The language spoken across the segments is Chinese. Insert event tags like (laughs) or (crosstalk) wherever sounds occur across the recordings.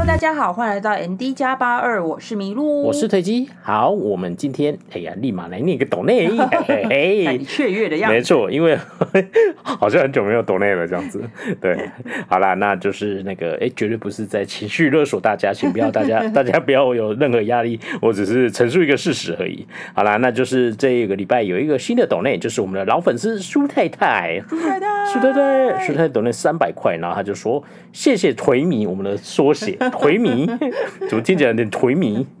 Hello，大家好，欢迎来到 ND 加八二，我是麋鹿，我是推机。好，我们今天哎呀，立马来念个抖内，嘿 (laughs) 嘿，雀跃的样子。没错，因为 (laughs) 好像很久没有抖内了，这样子。对，好啦，那就是那个哎，绝对不是在情绪勒索大家，请不要大家 (laughs) 大家不要有任何压力，我只是陈述一个事实而已。好啦，那就是这个礼拜有一个新的抖内，就是我们的老粉丝舒太太，舒太太，舒太太，舒太太抖内三百块，然后他就说谢谢颓迷，我们的缩写。颓靡，(laughs) 怎么听起来有点颓靡？(laughs)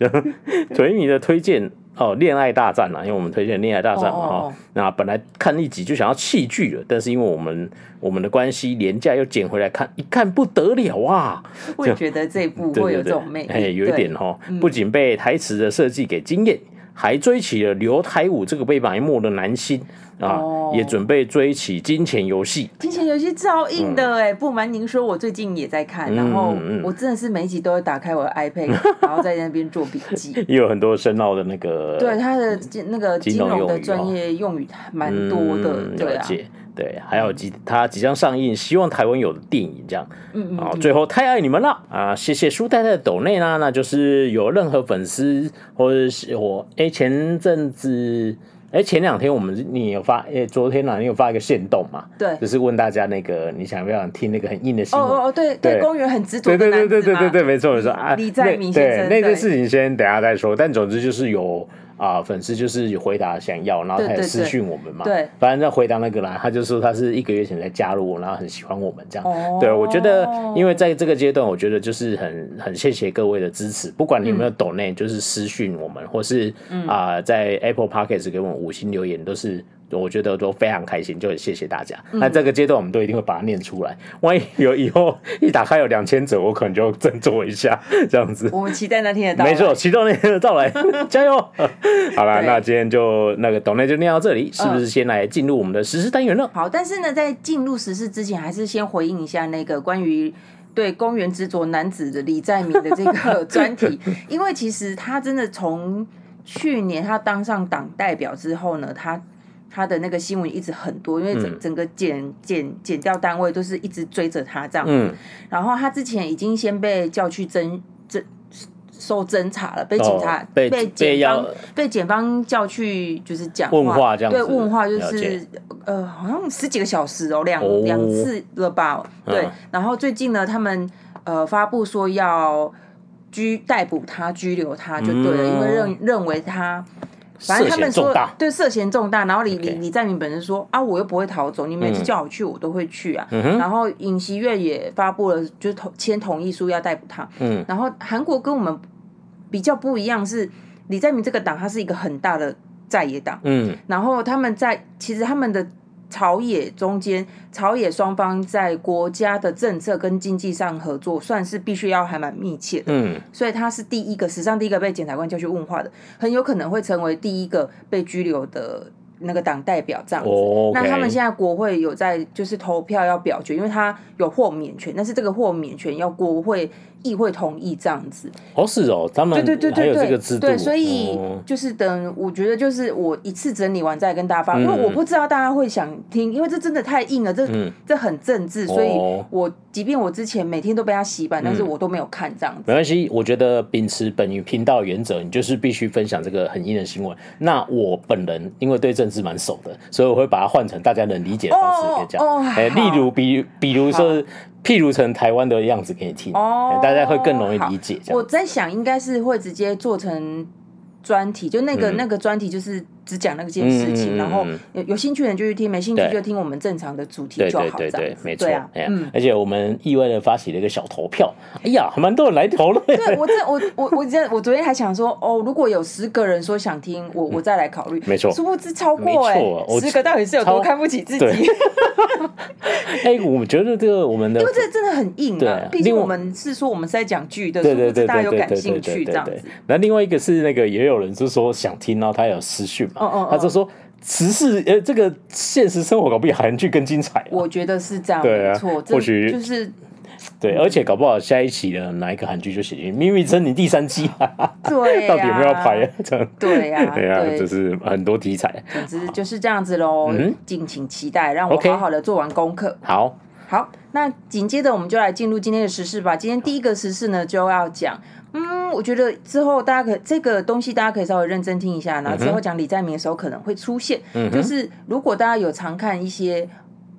颓靡的推荐哦，恋爱大战啊，因为我们推荐恋爱大战嘛哈、哦。那本来看一集就想要弃剧了，但是因为我们我们的关系，廉价又捡回来看，一看不得了啊！我觉得这部 (laughs) 会有这种魅力，哎，有一点哈，不仅被台词的设计给惊艳。还追起了刘台武这个被埋没的男星啊，也准备追起《金钱游戏》。金钱游戏超硬的哎！不瞒您说，我最近也在看，然后我真的是每一集都会打开我的 iPad，(laughs) 然后在那边做笔记。也有很多深奥的那个，对他的那个金融的专业用语蛮多的，对啊。对，还有即他即将上映，希望台湾有的电影这样。嗯嗯。最后太爱你们了啊！谢谢舒太太的抖内啦，那就是有任何粉丝或者是我哎，前阵子哎，前两天我们你有发哎，昨天呢你有发一个线动嘛？对，就是问大家那个你想不想听那个很硬的新闻？哦哦对对，公园很执着对对对对对对对，没错没错啊。李在明先生，对那个事情先等下再说，但总之就是有。啊，粉丝就是回答想要，然后他也私讯我们嘛。对，对，对，反正在回答那个啦，他就说他是一个月前才加入，然后很喜欢我们这样。哦、对，我觉得，因为在这个阶段，我觉得就是很很谢谢各位的支持，不管你有没有抖内，就是私讯我们，或是啊、呃、在 Apple Podcast 给我们五星留言，都是。我觉得都非常开心，就很谢谢大家。那这个阶段我们都一定会把它念出来。万一有以后一打开有两千折，我可能就振作一下，这样子。我们期待那天的到来。没错，期待那天的到来，(laughs) 加油！(laughs) 好了，那今天就那个董内就念到这里，是不是先来进入我们的时事单元了？好，但是呢，在进入时事之前，还是先回应一下那个关于对公园执着男子的李在明的这个 (laughs) 专题，因为其实他真的从去年他当上党代表之后呢，他。他的那个新闻一直很多，因为整整个检检检调单位都是一直追着他这样子。嗯、然后他之前已经先被叫去侦侦受侦查了，被警察、哦、被被检方被检方叫去就是讲话，话对问话就是呃好像十几个小时哦，两两、哦、次了吧？对。嗯、然后最近呢，他们呃发布说要拘逮捕他、拘留他就对了，嗯、因为认认为他。反正他们说对涉嫌重大，然后李李李在明本人说啊，我又不会逃走，你每次叫我去，我都会去啊。嗯、然后尹锡悦也发布了，就是同签同意书要逮捕他。嗯、然后韩国跟我们比较不一样，是李在明这个党，他是一个很大的在野党。嗯、然后他们在其实他们的。朝野中间，朝野双方在国家的政策跟经济上合作，算是必须要还蛮密切的。嗯，所以他是第一个史上第一个被检察官叫去问话的，很有可能会成为第一个被拘留的那个党代表这样子。Oh, okay. 那他们现在国会有在就是投票要表决，因为他有豁免权，但是这个豁免权要国会。议会同意这样子哦，是哦，他们对对对对对，对，所以就是等，我觉得就是我一次整理完再跟大家发，因为我不知道大家会想听，因为这真的太硬了，这这很政治，所以我即便我之前每天都被他洗版，但是我都没有看这样子。没关系，我觉得秉持本于频道原则，你就是必须分享这个很硬的新闻。那我本人因为对政治蛮熟的，所以我会把它换成大家能理解的方式给讲。哎，例如比比如说。譬如成台湾的样子给你听，哦，大家会更容易理解。我在想，应该是会直接做成专题，就那个、嗯、那个专题就是。只讲那件事情，然后有有兴趣的人就去听，没兴趣就听我们正常的主题就好。对对对，没错。嗯，而且我们意外的发起了一个小投票，哎呀，还蛮多人来投了。对我这我我我这我昨天还想说，哦，如果有十个人说想听，我我再来考虑。没错，殊不知超过哎，十个到底是有多看不起自己？(laughs) 哎，我觉得这个我们的，因为这真的很硬啊。毕竟我们是说我们是在讲剧的，对对对，大家有感兴趣这样子。那另外一个是那个也有人是说想听，然后他有私讯嘛。哦哦，他就说，时事呃，这个现实生活搞不好韩剧更精彩。我觉得是这样，对啊，没错，或许就是对，而且搞不好下一期的哪一个韩剧就写进《秘密森林》第三季，(laughs) 对，(laughs) 到底有没有要拍啊？这样对 (laughs) 呀，对呀，就是很多题材。总之就是这样子喽，敬请期待，让我好好的做完功课。好。好，那紧接着我们就来进入今天的时事吧。今天第一个时事呢，就要讲，嗯，我觉得之后大家可这个东西大家可以稍微认真听一下，然后之后讲李在明的时候可能会出现，嗯、就是如果大家有常看一些。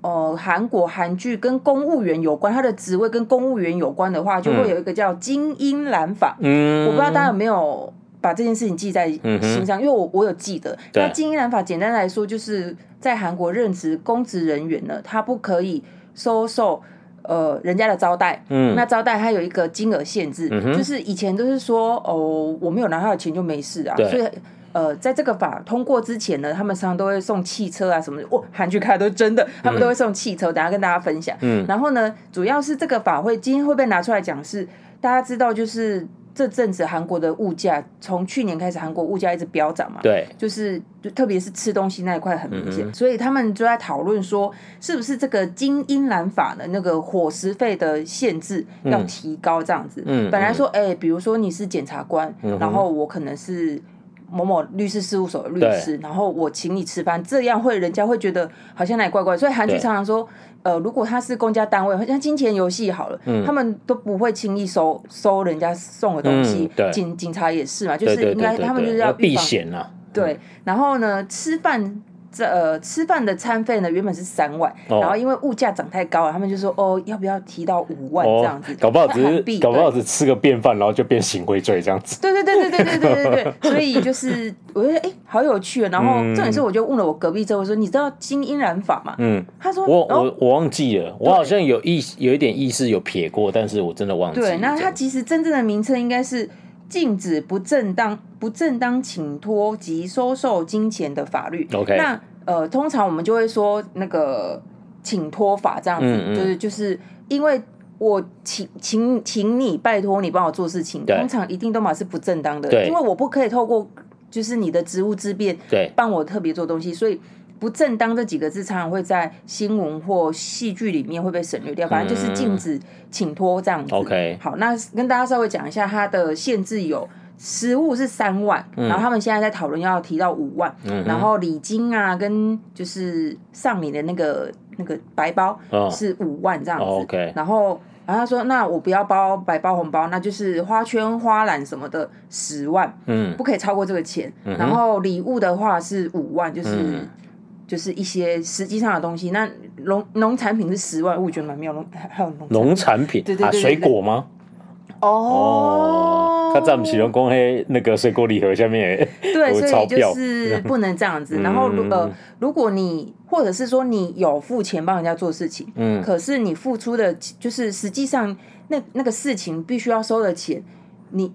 呃，韩国韩剧跟公务员有关，他的职位跟公务员有关的话，就会有一个叫精英兰法。嗯，我不知道大家有没有把这件事情记在心上，嗯、因为我我有记得。那精英兰法简单来说，就是在韩国任职公职人员呢，他不可以收受呃人家的招待。嗯，那招待它有一个金额限制，嗯、就是以前都是说哦，我没有拿他的钱就没事啊，所以。呃，在这个法通过之前呢，他们常常都会送汽车啊什么的。(laughs) 哦，韩剧看的都是真的，他们都会送汽车。嗯、等下跟大家分享。嗯。然后呢，主要是这个法会今天会被拿出来讲，是大家知道，就是这阵子韩国的物价从去年开始，韩国物价一直飙涨嘛。对。就是就特别是吃东西那一块很明显，嗯、所以他们就在讨论说，是不是这个金英兰法的那个伙食费的限制要提高这样子。嗯。本来说，哎、欸，比如说你是检察官，嗯、然后我可能是。某某律师事务所的律师，然后我请你吃饭，这样会人家会觉得好像哪里怪怪，所以韩剧常常说，呃，如果他是公家单位，好像金钱游戏好了，嗯、他们都不会轻易收收人家送的东西，嗯、警警察也是嘛，就是应该他们就是要避险啊，对，然后呢，吃饭。这呃，吃饭的餐费呢，原本是三万，然后因为物价涨太高了，他们就说哦，要不要提到五万这样子？搞不好只是搞不好只吃个便饭，然后就变行贿罪这样子。对对对对对对对对对，所以就是我觉得哎，好有趣。然后重点是，我就问了我隔壁这位说，你知道金英染法吗？嗯，他说我我我忘记了，我好像有意有一点意识有撇过，但是我真的忘记了。对，那它其实真正的名称应该是。禁止不正当、不正当请托及收受金钱的法律。OK，那呃，通常我们就会说那个请托法这样子，嗯嗯就是就是因为我请请请你拜托你帮我做事情，通常一定都嘛是不正当的，因为我不可以透过就是你的职务之便对帮我特别做东西，所以。不正当这几个字常常会在新闻或戏剧里面会被省略掉，反正就是禁止请托这样子。OK，好，那跟大家稍微讲一下，它的限制有食物是三万，嗯、然后他们现在在讨论要提到五万，嗯、然后礼金啊跟就是上礼的那个那个白包是五万这样子。哦、OK，然后然后他说，那我不要包白包红包，那就是花圈花篮什么的十万，嗯，不可以超过这个钱。嗯、然后礼物的话是五万，就是。嗯就是一些实际上的东西，那农农产品是十万，我觉得蛮妙。农还有农农产品，对对对，水果吗？哦，他在我们启隆公黑那个水果礼盒下面，对，所以就是不能这样子。然后，呃，如果你或者是说你有付钱帮人家做事情，嗯，可是你付出的，就是实际上那那个事情必须要收的钱，你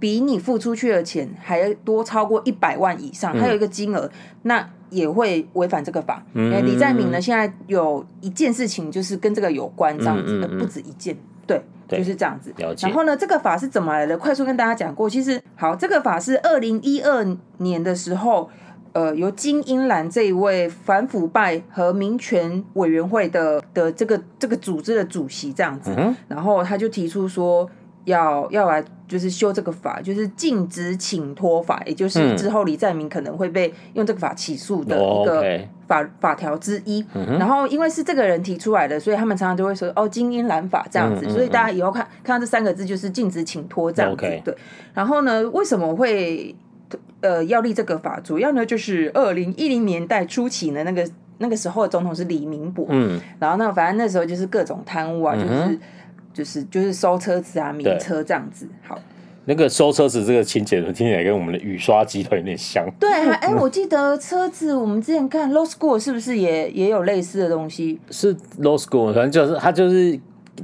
比你付出去的钱还多超过一百万以上，还有一个金额，那。也会违反这个法。嗯，李在明呢，现在有一件事情就是跟这个有关，这样子的不止一件，对，就是这样子。然后呢，这个法是怎么来的？快速跟大家讲过。其实，好，这个法是二零一二年的时候，呃，由金英兰这一位反腐败和民权委员会的的这个这个组织的主席这样子，然后他就提出说。要要来就是修这个法，就是禁止请托法，也就是之后李在明可能会被用这个法起诉的一个法、嗯、法条之一。嗯、然后因为是这个人提出来的，所以他们常常就会说哦，精英兰法这样子。嗯嗯嗯，所以大家以后看看到这三个字，就是禁止请托这样子。对。然后呢，为什么会呃要立这个法？主要呢就是二零一零年代初期呢，那个那个时候的总统是李明博。嗯。然后呢，反正那时候就是各种贪污啊，就是。嗯就是就是收车子啊，名车这样子。好，那个收车子这个情节，听起来跟我们的雨刷集团有点像。对，哎、欸，我记得车子，我们之前看 Low School 是不是也也有类似的东西？是 Low School 反正就是他就是，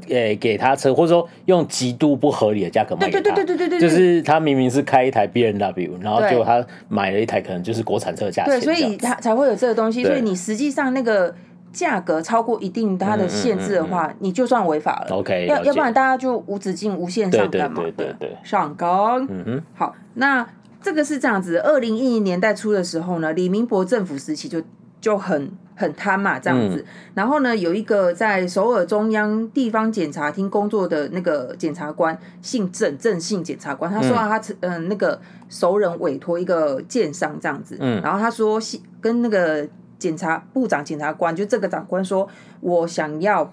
诶、欸，给他车，或者说用极度不合理的价格卖给他。对对对对对对，就是他明明是开一台 BMW，然后结果他买了一台可能就是国产车的价钱。对，所以他才会有这个东西。所以你实际上那个。价格超过一定它的限制的话，你就算违法了。OK，要要不然大家就无止境、无限上纲嘛。对对对，上纲。嗯哼。好，那这个是这样子。二零一零年代初的时候呢，李明博政府时期就就很很贪嘛，这样子。然后呢，有一个在首尔中央地方检察厅工作的那个检察官，姓郑，郑姓检察官，他说啊，他嗯那个熟人委托一个建商这样子。嗯。然后他说，跟那个。检察部长、检察官就这个长官说：“我想要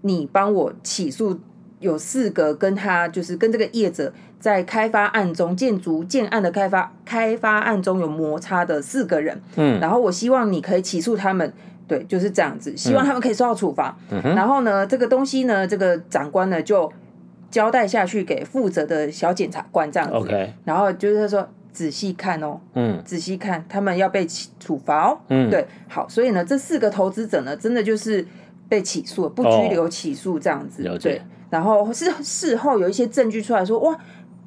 你帮我起诉有四个跟他就是跟这个业者在开发案中建筑建案的开发开发案中有摩擦的四个人，嗯，然后我希望你可以起诉他们。对，就是这样子，希望他们可以受到处罚。嗯、然后呢，这个东西呢，这个长官呢就交代下去给负责的小检察官这样子。Okay. 然后就是说仔细看哦，嗯，仔细看，他们要被起处罚哦。嗯，对，好，所以呢，这四个投资者呢，真的就是被起诉，不拘留起诉这样子。哦、对，然后是事后有一些证据出来说，哇。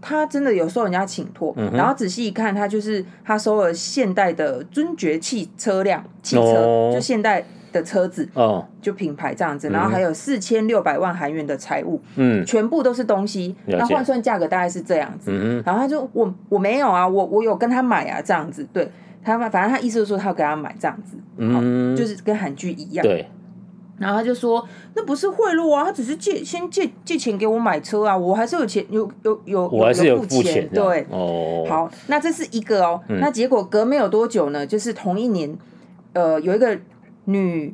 他真的有收人家请托，嗯、然后仔细一看，他就是他收了现代的尊爵汽车辆汽车，哦、就现代的车子，哦、就品牌这样子，然后还有四千六百万韩元的财物，嗯，全部都是东西，那换算价格大概是这样子，嗯、然后他就我我没有啊，我我有跟他买啊，这样子，对。他反正他意思就是说他要给他买这样子，嗯，就是跟韩剧一样，对。然后他就说：“那不是贿赂啊，他只是借先借借钱给我买车啊，我还是有钱有有有我还是有付钱，钱对哦。好，那这是一个哦。嗯、那结果隔没有多久呢，就是同一年，呃，有一个女，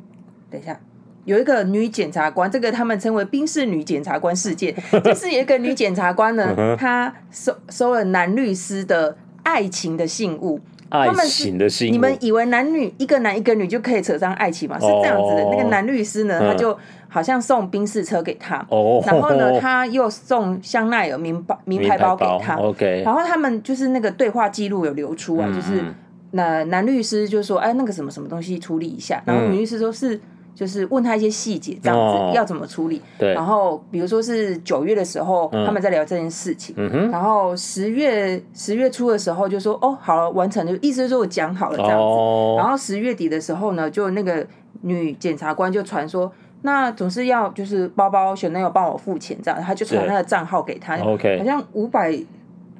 等一下，有一个女检察官，这个他们称为冰室女检察官事件，(laughs) 就是有一个女检察官呢，她收收了男律师的爱情的信物。”爱情的信物，你们以为男女一个男一个女就可以扯上爱情吗？是这样子的。那个男律师呢，他就好像送宾士车给他，哦然后呢，他又送香奈儿名包名牌包给他。OK，然后他们就是那个对话记录有流出啊，就是那男律师就说：“哎，那个什么什么东西处理一下。”然后女律师说是。就是问他一些细节，这样子要怎么处理。对，然后比如说是九月的时候，他们在聊这件事情。嗯哼。然后十月十月初的时候就说：“哦，好了，完成了。”意思是说我讲好了这样子。然后十月底的时候呢，就那个女检察官就传说，那总是要就是包包选男友帮我付钱这样，他就传那个账号给他。OK。好像五百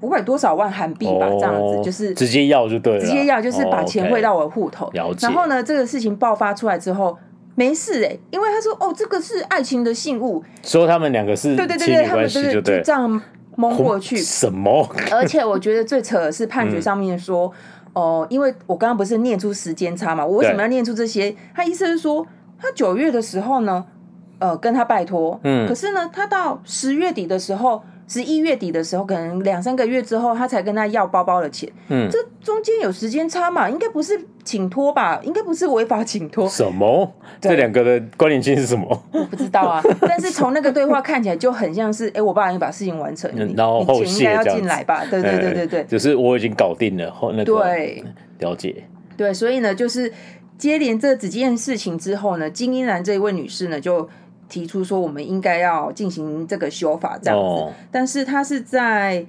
五百多少万韩币吧，这样子就是直接要就对了，直接要就是把钱汇到我的户头。然后呢，这个事情爆发出来之后。没事哎、欸，因为他说哦，这个是爱情的信物，说他们两个是对对对对，他们就是就这样蒙过去。什么？而且我觉得最扯的是判决上面说，哦、嗯呃，因为我刚刚不是念出时间差嘛，我为什么要念出这些？他意思是说，他九月的时候呢，呃，跟他拜托，嗯，可是呢，他到十月底的时候。十一月底的时候，可能两三个月之后，他才跟他要包包的钱。嗯，这中间有时间差嘛？应该不是请托吧？应该不是违法请托。什么？对这两个的关联性是什么？我不知道啊。但是从那个对话看起来就很像是，哎、欸，我爸已经把事情完成了，然后后你钱应该要进来吧？对对对对对，就是我已经搞定了。后那个对了解。对，所以呢，就是接连这几件事情之后呢，金英兰这一位女士呢就。提出说我们应该要进行这个修法这样子，哦、但是他是在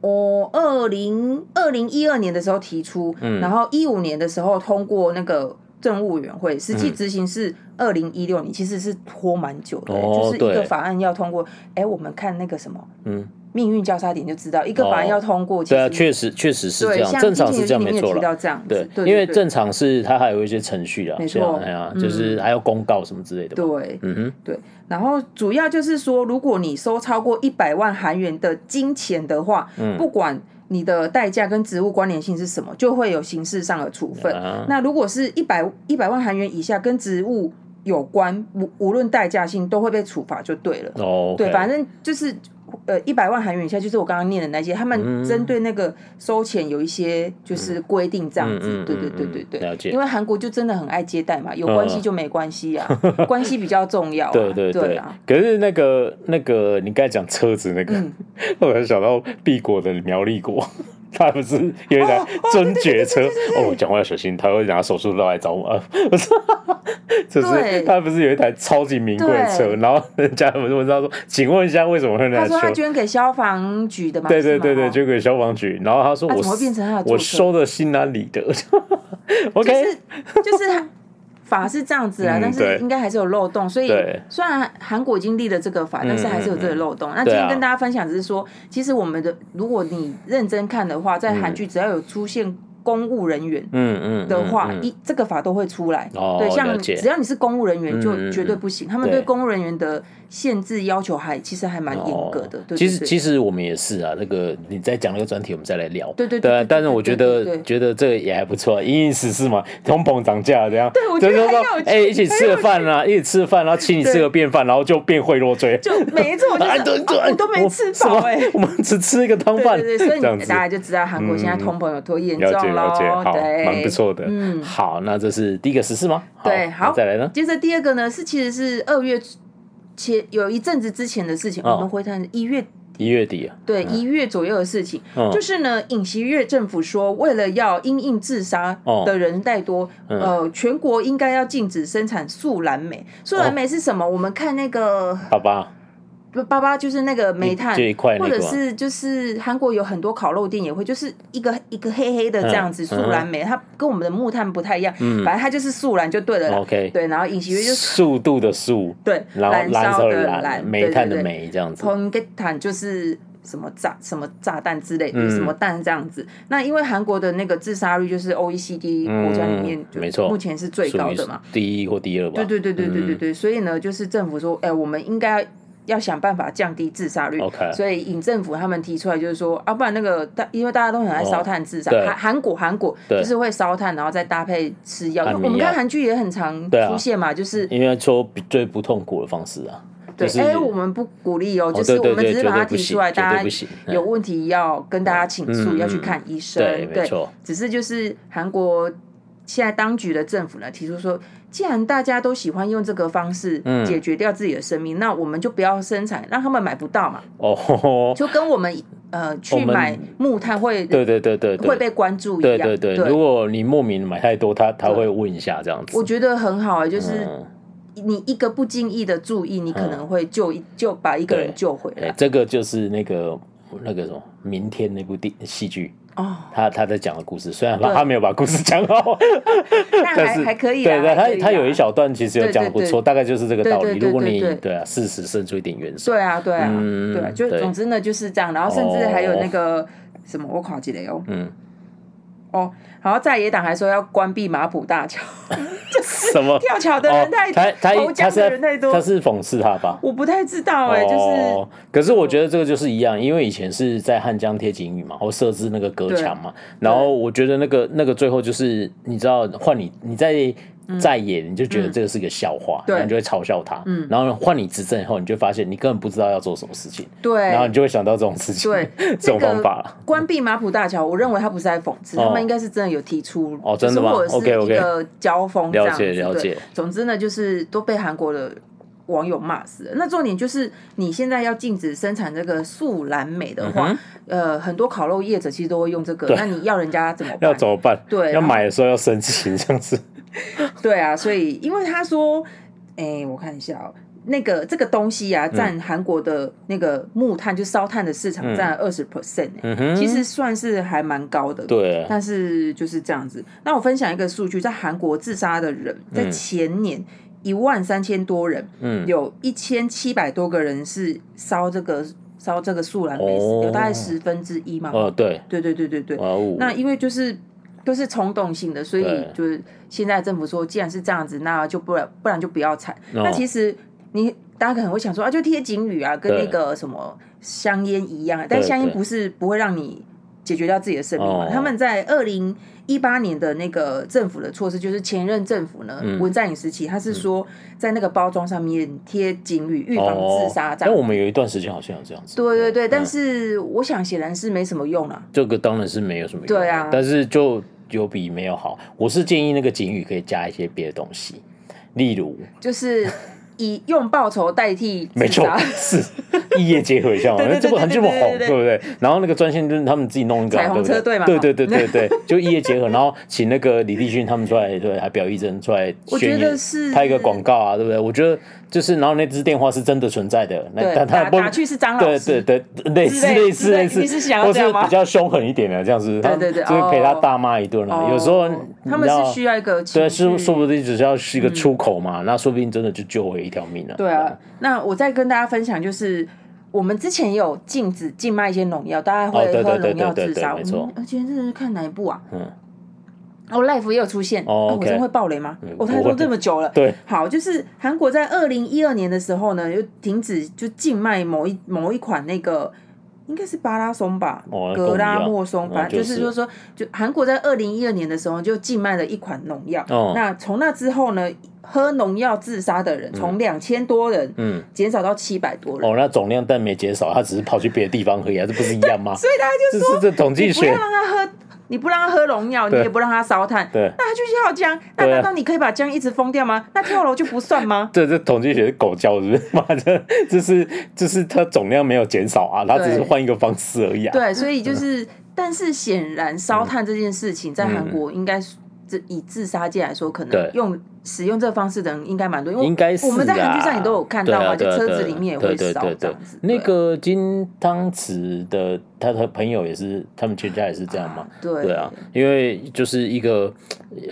哦二零二零一二年的时候提出，嗯、然后一五年的时候通过那个政务委员会，实际执行是二零一六年，其实是拖蛮久的，哦、就是一个法案要通过。哎对，我们看那个什么，嗯。命运交叉点就知道，一个法案要通过，对啊，确实确实是这样，正常是这样没错了。对，因为正常是它还有一些程序啊，没错，哎呀，就是还要公告什么之类的。对，嗯哼，对。然后主要就是说，如果你收超过一百万韩元的金钱的话，嗯不管你的代价跟职务关联性是什么，就会有刑事上的处分。那如果是一百一百万韩元以下跟职务有关，无无论代价性都会被处罚，就对了。哦，对，反正就是。呃，一百万韩元以下就是我刚刚念的那些，他们针对那个收钱有一些就是规定这样子，对对对对对。了解。因为韩国就真的很爱接待嘛，有关系就没关系啊，(laughs) 关系比较重要。对对对啊。可是那个那个，你刚才讲车子那个，(laughs) 我还想到 B 国的苗栗国。他不是有一台尊爵车哦，讲话要小心，他会拿手术刀来找我。不是，就是他不是有一台超级名贵的车，然后人家问问他说：“请问一下，为什么会那台车？”他说他捐给消防局的嘛。对对对对，捐给消防局。然后他说：“我怎么变成他的？我收的心安理得。(laughs) ”OK，就是他。法是这样子啊，但是应该还是有漏洞，所以虽然韩国已经立了这个法，但是还是有这个漏洞。那今天跟大家分享只是说，其实我们的如果你认真看的话，在韩剧只要有出现公务人员，嗯嗯的话，一这个法都会出来。对，像只要你是公务人员，就绝对不行。他们对公务人员的限制要求还其实还蛮严格的。其实其实我们也是啊，那个你再讲那个专题，我们再来聊。对对对。但是我觉得觉得这个也还不错，因应时事嘛，通膨涨价这样。对，我觉得很有。哎，一起吃个饭啊，一起吃个饭，然后请你吃个便饭，然后就变贿赂罪。就没错，(laughs) 我都没吃饱哎，我们只吃一个汤饭。对对，所以大家就知道韩国现在通膨有多严重了解。好，蛮不错的。嗯，好，那这是第一个时事吗？对，好，再来呢？接着第二个呢，是其实是二月前有一阵子之前的事情，我们回谈一月一月底啊，对，一月左右的事情，就是呢，尹锡悦政府说，为了要因应自杀的人太多，呃，全国应该要禁止生产素蓝莓。素蓝莓是什么？我们看那个，好吧。不，爸爸就是那个煤炭，或者是就是韩国有很多烤肉店也会，就是一个一个黑黑的这样子素燃煤，它跟我们的木炭不太一样，反正它就是素燃就对了。OK，对，然后尹锡悦就是速度的速，对，燃烧的燃，煤炭的煤这样子。彭给坦就是什么炸什么炸弹之类的，什么弹这样子。那因为韩国的那个自杀率就是 OECD 国家里面没错，目前是最高的嘛，第一或第二吧。对对对对对对对，所以呢，就是政府说，哎，我们应该。要想办法降低自杀率.所以尹政府他们提出来就是说，啊，不然那个大，因为大家都很爱烧炭自杀，韩韩国韩国就是会烧炭，然后再搭配吃药。我们看韩剧也很常出现嘛，就是因为说最不痛苦的方式啊。对，哎，我们不鼓励哦，就是我们只是把它提出来，大家有问题要跟大家倾诉，要去看医生。对。只是就是韩国现在当局的政府呢提出说。既然大家都喜欢用这个方式解决掉自己的生命，那我们就不要生产，让他们买不到嘛。哦，(laughs) 就跟我们呃去买木炭会，对对对对，会被关注一样。对对对，如果你莫名买太多，他他会问一下这样子。我觉得很好啊，就是你一个不经意的注意，你可能会救一就把一个人救回来。这个就是那个那个什么，明天那部电戏剧。哦，他他在讲的故事，虽然他没有把故事讲好，(laughs) 但是还可以。对对，他他有一小段其实有讲的不错，大概就是这个道理。如果你对啊，事实胜出一点元素。对啊，对啊，对，就总之呢就是这样。然后甚至还有那个什么，我考起来哦。嗯。哦，然后在野党还说要关闭马浦大桥。(laughs) 什么跳桥的人太多，投江的人太多，他是讽刺他吧？我不太知道哎，就是，可是我觉得这个就是一样，因为以前是在汉江贴警语嘛，或设置那个隔墙嘛，然后我觉得那个那个最后就是你知道换你你在。在野，你就觉得这个是个笑话，然后你就会嘲笑他。然后换你执政以后，你就发现你根本不知道要做什么事情。对，然后你就会想到这种事情，对，(laughs) 这种方法了。关闭马浦大桥，我认为他不是在讽刺，他们应该是真的有提出哦，真的吗？OK OK，一个交锋这样子。了解了解。总之呢，就是都被韩国的网友骂死了。那重点就是，你现在要禁止生产这个素蓝莓的话，呃，很多烤肉业者其实都会用这个。那你要人家怎么办？(laughs) 要怎么办？对，要买的时候要申请这样子。(laughs) 对啊，所以因为他说，哎、欸，我看一下哦、喔，那个这个东西啊，占韩国的那个木炭，就烧炭的市场占二十 percent，其实算是还蛮高的。对，但是就是这样子。那我分享一个数据，在韩国自杀的人，在前年一万三千多人，嗯，有一千七百多个人是烧这个烧这个素燃煤，有大概十分之一嘛。哦，对，对对对对对。那因为就是。都是冲动性的，所以就是现在政府说，既然是这样子，那就不然不然就不要产。那其实你大家可能会想说啊，就贴警语啊，跟那个什么香烟一样，但香烟不是不会让你解决掉自己的生命嘛？他们在二零一八年的那个政府的措施，就是前任政府呢文在寅时期，他是说在那个包装上面贴警语，预防自杀。但我们有一段时间好像有这样子。对对对，但是我想显然是没什么用了。这个当然是没有什么用。对啊，但是就。有比没有好，我是建议那个警语可以加一些别的东西，例如就是以用报酬代替，没错，是异业结合一下嘛，这不很这么红，对不对？然后那个专线就是他们自己弄一个彩虹车队嘛，对对对对对，就异业结合，然后请那个李立勋他们出来，对，还表一真出来宣言，拍一个广告啊，对不对？我觉得。就是，然后那只电话是真的存在的，那但他打去是张老师，对对对，类似类似类似，或是比较凶狠一点的这样子，对对对，就会陪他大骂一顿了。有时候他们是需要一个，对，是说不定只是要是一个出口嘛，那说不定真的就救回一条命了。对啊，那我再跟大家分享，就是我们之前也有禁止禁卖一些农药，大家会喝农药自杀，没错。而且这是看哪一部啊？嗯。哦，Life 也有出现。我真会爆雷吗？我他说这么久了。对，好，就是韩国在二零一二年的时候呢，又停止就禁卖某一某一款那个。应该是巴拉松吧，哦、格拉莫松，反正就是说说，就韩国在二零一二年的时候就禁卖了一款农药。哦、那从那之后呢，喝农药自杀的人从两千多人，嗯，减少到七百多人。哦，那总量但没减少，他只是跑去别的地方喝，还是不是一样吗？(laughs) 所以大家就说，这是这统计学，不要让他喝。你不让他喝农药，你也不让他烧炭，对，那他就去跳江。那难道你可以把江一直封掉吗？那跳楼就不算吗？这这统计学是狗叫是不是？(laughs) 妈的，这是这是它总量没有减少啊，它只是换一个方式而已啊。对，所以就是，但是显然烧炭这件事情在韩国应该是。以自杀界来说，可能用使用这个方式的人应该蛮多，因为应该是我们在韩剧上也都有看到啊，就车子里面也会烧这样子。那个金汤匙的他的朋友也是，他们全家也是这样嘛？对对啊，因为就是一个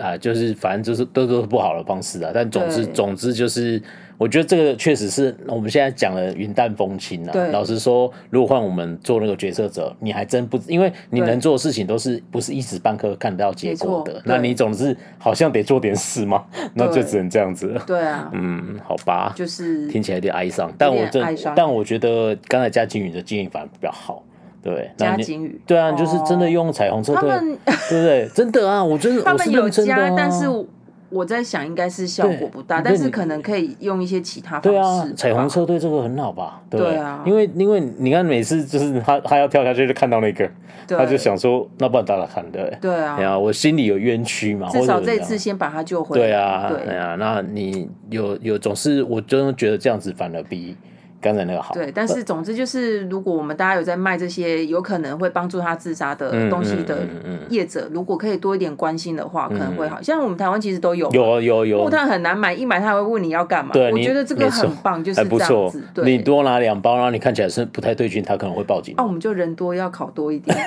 啊，就是反正就是都都是不好的方式啊。但总之总之就是。我觉得这个确实是我们现在讲的云淡风轻啊。老实说，如果换我们做那个决策者，你还真不，因为你能做的事情都是不是一时半刻看到结果的。那你总是好像得做点事嘛，那就只能这样子了。对啊，嗯，好吧，就是听起来有点哀伤。但我这，但我觉得刚才加景宇的建议反而比较好。对，加金宇，对啊，就是真的用彩虹车队，对不对？真的啊，我真的，他们有加，但是。我在想，应该是效果不大，但是可能可以用一些其他方式。对啊，彩虹车队这个很好吧？对啊，因为因为你看，每次就是他他要跳下去就看到那个，他就想说，那不然大家看对。对啊，对啊，我心里有冤屈嘛。至少这次先把他救回来。对啊，对啊，那你有有总是，我真的觉得这样子反而比。刚才那个好，对，但是总之就是，如果我们大家有在卖这些有可能会帮助他自杀的东西的业者，如果可以多一点关心的话，可能会好。像我们台湾其实都有，有有有木炭很难买，一买他会问你要干嘛。对我觉得这个很棒，就是这样子。你多拿两包，然后你看起来是不太对劲，他可能会报警。那我们就人多要考多一点。(laughs)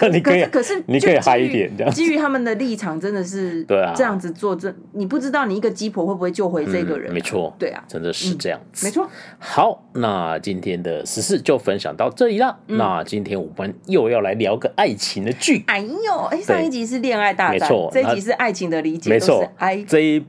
那你可以，可是你可以嗨一点，这样。基于他们的立场，真的是对啊，这样子做，这你不知道你一个鸡婆会不会救回这个人？没错，对啊，真的是这样子。没错。好，那今今天的时事就分享到这里了。嗯、那今天我们又要来聊个爱情的剧。哎呦，哎，上一集是恋爱大战，没错，这一集是爱情的理解，没错。爱这一部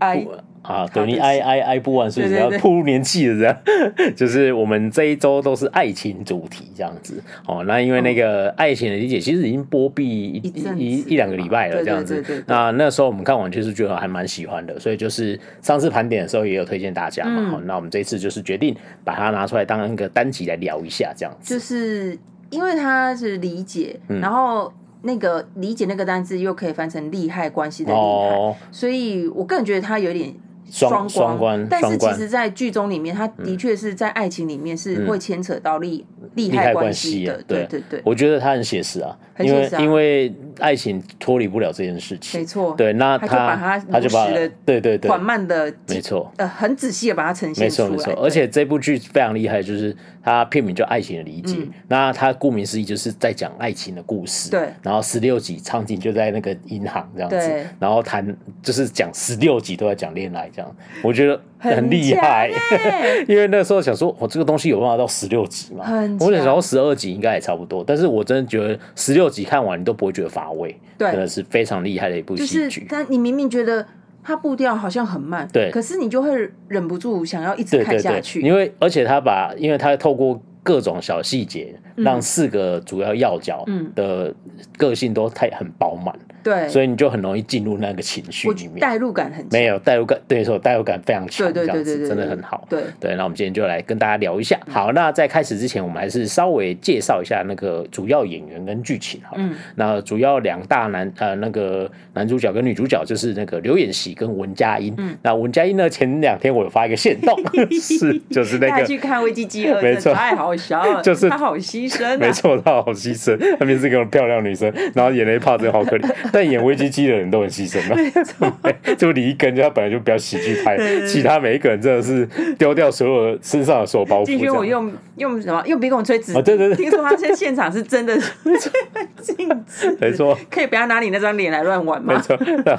啊，对你爱爱爱不完，是不是要步入年纪了？这样，(laughs) 就是我们这一周都是爱情主题这样子。哦，那因为那个爱情的理解其实已经播毕一一一两个礼拜了，这样子。那那时候我们看完，其实觉得还蛮喜欢的，所以就是上次盘点的时候也有推荐大家嘛。好，那我们这一次就是决定把它拿出来当一个单集来聊一下，这样子。就是因为它是理解，然后那个理解那个单字又可以翻成利害关系的利害，所以我个人觉得它有点。双双，关但是其实，在剧中里面，他的确是在爱情里面是会牵扯到利、嗯、利害关系的。对对对，我觉得他很写实啊，因为因为爱情脱离不了这件事情。没错，对，那他他就把它他就把对对对缓慢的没错呃很仔细的把它呈现出来。没错没错，而且这部剧非常厉害，就是它片名叫《爱情的理解》，那它顾名思义就是在讲爱情的故事。对，然后十六集场景就在那个银行这样子，然后谈就是讲十六集都在讲恋爱这样。我觉得很厉害，(laughs) 因为那时候想说，我这个东西有办法到十六集嘛？我想说十二集应该也差不多，但是我真的觉得十六集看完你都不会觉得乏味，真的是非常厉害的一部戏剧。但你明明觉得它步调好像很慢，对，可是你就会忍不住想要一直看下去，因为而且他把，因为他透过各种小细节，让四个主要要角的个性都太很饱满。对，所以你就很容易进入那个情绪里面，代入感很强，没有代入感，对，说代入感非常强，对对对对，真的很好。对对，那我们今天就来跟大家聊一下。好，那在开始之前，我们还是稍微介绍一下那个主要演员跟剧情好。嗯，那主要两大男呃那个男主角跟女主角就是那个刘演喜跟文佳音。嗯，那文佳音呢，前两天我有发一个线动，(laughs) 是就是那个去看危机饥饿，没错，太好笑了，(laughs) 就是他好牺牲，没错，他好牺牲，他明明是个漂亮女生，然后演了一炮，真的好可怜。(laughs) 但演危机机的人都很牺牲啊，(laughs) 就李一根，就他本来就比较喜剧派，其他每一个人真的是丢掉所有身上的所有包袱。进去我用用什么？用鼻孔吹纸。对对对，听说他现在现场是真的镜子，没错，可以不要拿你那张脸来乱玩吗？没错，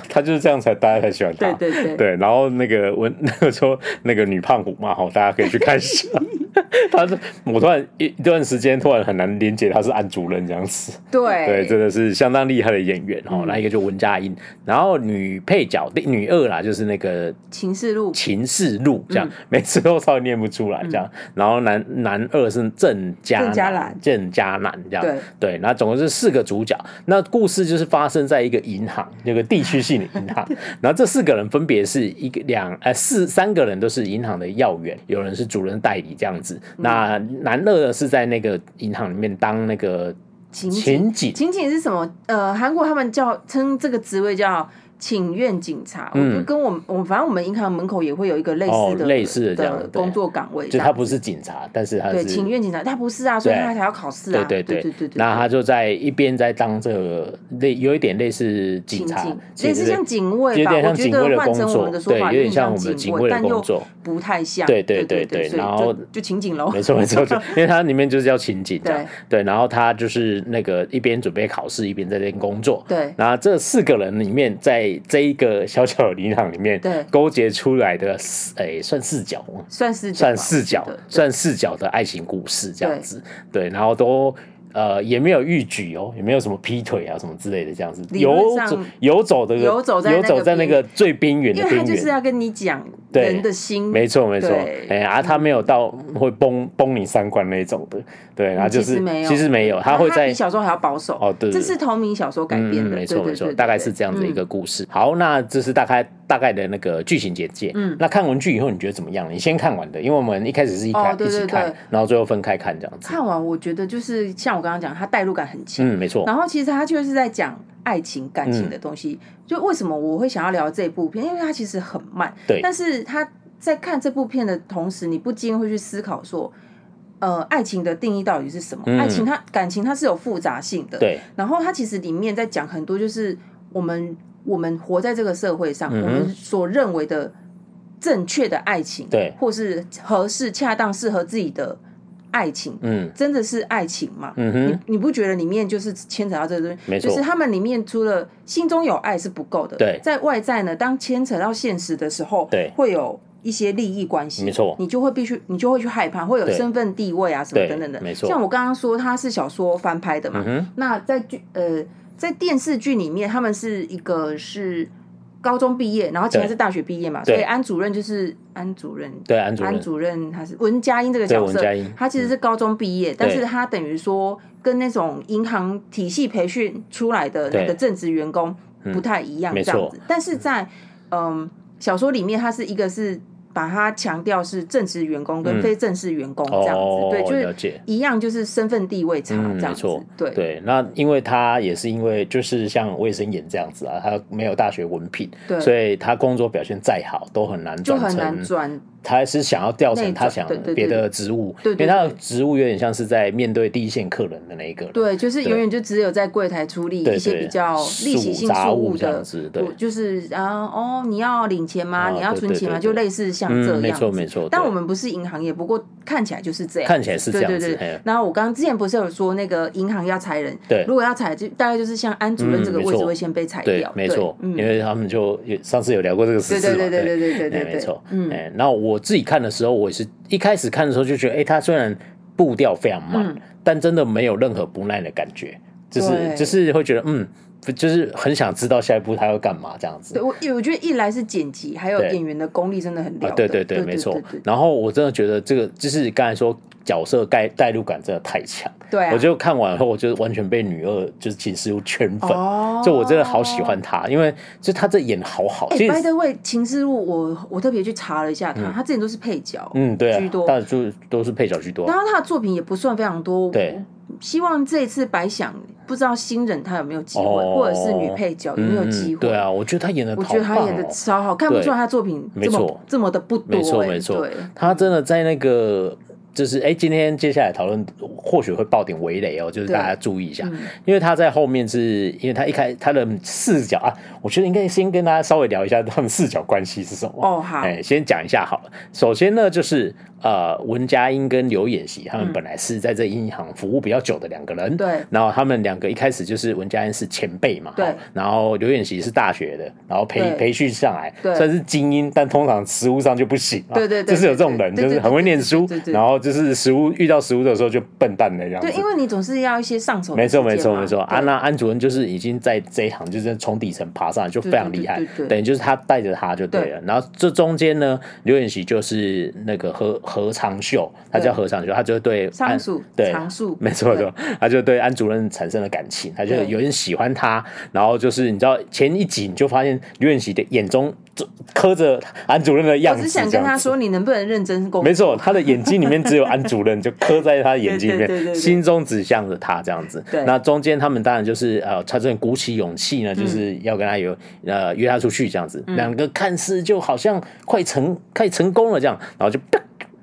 他就是这样才大家才喜欢他。对对对对，然后那个文那个说那个女胖虎嘛，好，大家可以去看一下。(laughs) (laughs) 他是我突然一一段时间突然很难连接他是安主任这样子。对对，真的是相当厉害的演员哦。那、嗯、一个就文佳音，然后女配角女二啦，就是那个秦世路，秦世路这样，嗯、每次都稍微念不出来这样。嗯、然后男男二是郑嘉兰，郑嘉兰这样。对对，然后总共是四个主角。那故事就是发生在一个银行，那个地区性的银行。(laughs) 然后这四个人分别是一个两呃四三个人都是银行的要员，有人是主任代理这样子。那南乐是在那个银行里面当那个勤勤警，勤警是什么？呃，韩国他们叫称这个职位叫。请愿警察，我就跟我们，我们反正我们银行门口也会有一个类似的类似的这样工作岗位，就他不是警察，但是他是对请愿警察，他不是啊，所以他才要考试啊，对对对。对对。那他就在一边在当这个类有一点类似警察，类似像警卫，有点像警卫的工作，对，有点像我们警卫的工作，不太像，对对对对。然后就勤警楼，没错没错，(laughs) 因为他里面就是叫勤警，对。对。然后他就是那个一边准备考试，一边在这边工作，对。然后这四个人里面，在这一个。小小的银行里面，对勾结出来的，哎、欸，算四角？算四角，算四角，算四角的爱情故事这样子，对，对，然后都。呃，也没有逾矩哦，也没有什么劈腿啊什么之类的这样子，游走游走的游走游走在那个最边缘的边缘，就是要跟你讲人的心，没错没错，哎啊，他没有到会崩崩你三观那种的，对，然后就是其实没有，他会在比小说还要保守哦，对，这是同名小说改编的，没错没错，大概是这样子一个故事。好，那这是大概大概的那个剧情简介，嗯，那看完剧以后你觉得怎么样？你先看完的，因为我们一开始是一开一起看，然后最后分开看这样子。看完我觉得就是像我刚刚讲，他代入感很强，嗯，没错。然后其实他就是在讲爱情、感情的东西。就为什么我会想要聊这部片？因为它其实很慢，对。但是他在看这部片的同时，你不禁会去思考说，呃，爱情的定义到底是什么？爱情它感情它是有复杂性的，对。然后它其实里面在讲很多，就是我们我们活在这个社会上，我们所认为的正确的爱情，对，或是合适、恰当、适合自己的。爱情，嗯，真的是爱情吗？嗯哼，你你不觉得里面就是牵扯到这个东西？没错，就是他们里面除了心中有爱是不够的，对，在外在呢，当牵扯到现实的时候，对，会有一些利益关系，没错，你就会必须，你就会去害怕，会有身份地位啊什么等等的，没错。像我刚刚说，它是小说翻拍的嘛，嗯，那在剧呃在电视剧里面，他们是一个是。高中毕业，然后其他是大学毕业嘛，所以安主任就是安主任，对安主任，安主任他是文佳音这个角色，他其实是高中毕业，但是他等于说跟那种银行体系培训出来的那个正职员工不太一样这样子，但是在嗯小说里面，他是一个是。把它强调是正式员工跟非正式员工这样子，对，就是一样，就是身份地位差这样子，对对。那因为他也是因为就是像卫生员这样子啊，他没有大学文凭，所以他工作表现再好都很难转成。他还是想要调成他想别的职务，因为他的职务有点像是在面对第一线客人的那一个。对，就是永远就只有在柜台处理一些比较例行性事务的，对，就是啊哦，你要领钱吗？你要存钱吗？就类似像这样。没错没错。但我们不是银行业，不过看起来就是这样。看起来是这样子。然后我刚刚之前不是有说那个银行要裁人？对，如果要裁，就大概就是像安主任这个位置会先被裁掉。没错，因为他们就上次有聊过这个事情对。对对对对对对对，没错。嗯，然后我自己看的时候。我也是一开始看的时候就觉得，哎、欸，他虽然步调非常慢，嗯、但真的没有任何不耐的感觉，就是就是会觉得，嗯，就是很想知道下一步他要干嘛这样子。对，我我觉得一来是剪辑，还有演员的功力真的很了得。对对对，没错。然后我真的觉得这个就是刚才说。角色代代入感真的太强，对，我就看完后，我就完全被女二就是秦师傅圈粉，就我真的好喜欢她，因为就她这演好好。哎，by the way，秦师傅，我我特别去查了一下，她她之前都是配角，嗯，对，居多，但就都是配角居多。然后她的作品也不算非常多，对。希望这一次白想，不知道新人她有没有机会，或者是女配角有没有机会？对啊，我觉得她演的，我觉得她演的超好，看不出来她作品这么这么的不多，没错没错，她真的在那个。就是哎，今天接下来讨论或许会爆点围雷哦，就是大家注意一下，嗯、因为他在后面是因为他一开他的视角啊，我觉得应该先跟大家稍微聊一下他们视角关系是什么。哦，好，哎，先讲一下好了。首先呢，就是呃，文佳音跟刘演习他们本来是在这银行服务比较久的两个人，对、嗯，然后他们两个一开始就是文佳音是前辈嘛，对，然后刘演习是大学的，然后培培训上来，对算是精英，但通常实务上就不行，对对对，就是有这种人，就是很会念书，然后。就是食物遇到食物的时候就笨蛋的样子。对，因为你总是要一些上手。没错，没错，没错。啊，那安主任就是已经在这一行，就是从底层爬上来，就非常厉害。对等于就是他带着他就对了。然后这中间呢，刘演习就是那个何何长秀，他叫何长秀，他就对安树对长树，没错没错，他就对安主任产生了感情，他就有点喜欢他。然后就是你知道前一集你就发现刘演锡的眼中磕着安主任的样子。我只想跟他说，你能不能认真工作？没错，他的眼睛里面只有安主任，就磕在他的眼睛里面，(laughs) 心中指向着他这样子。那中间他们当然就是呃，他正鼓起勇气呢，就是要跟他有呃约他出去这样子，两个看似就好像快成快成功了这样，然后就。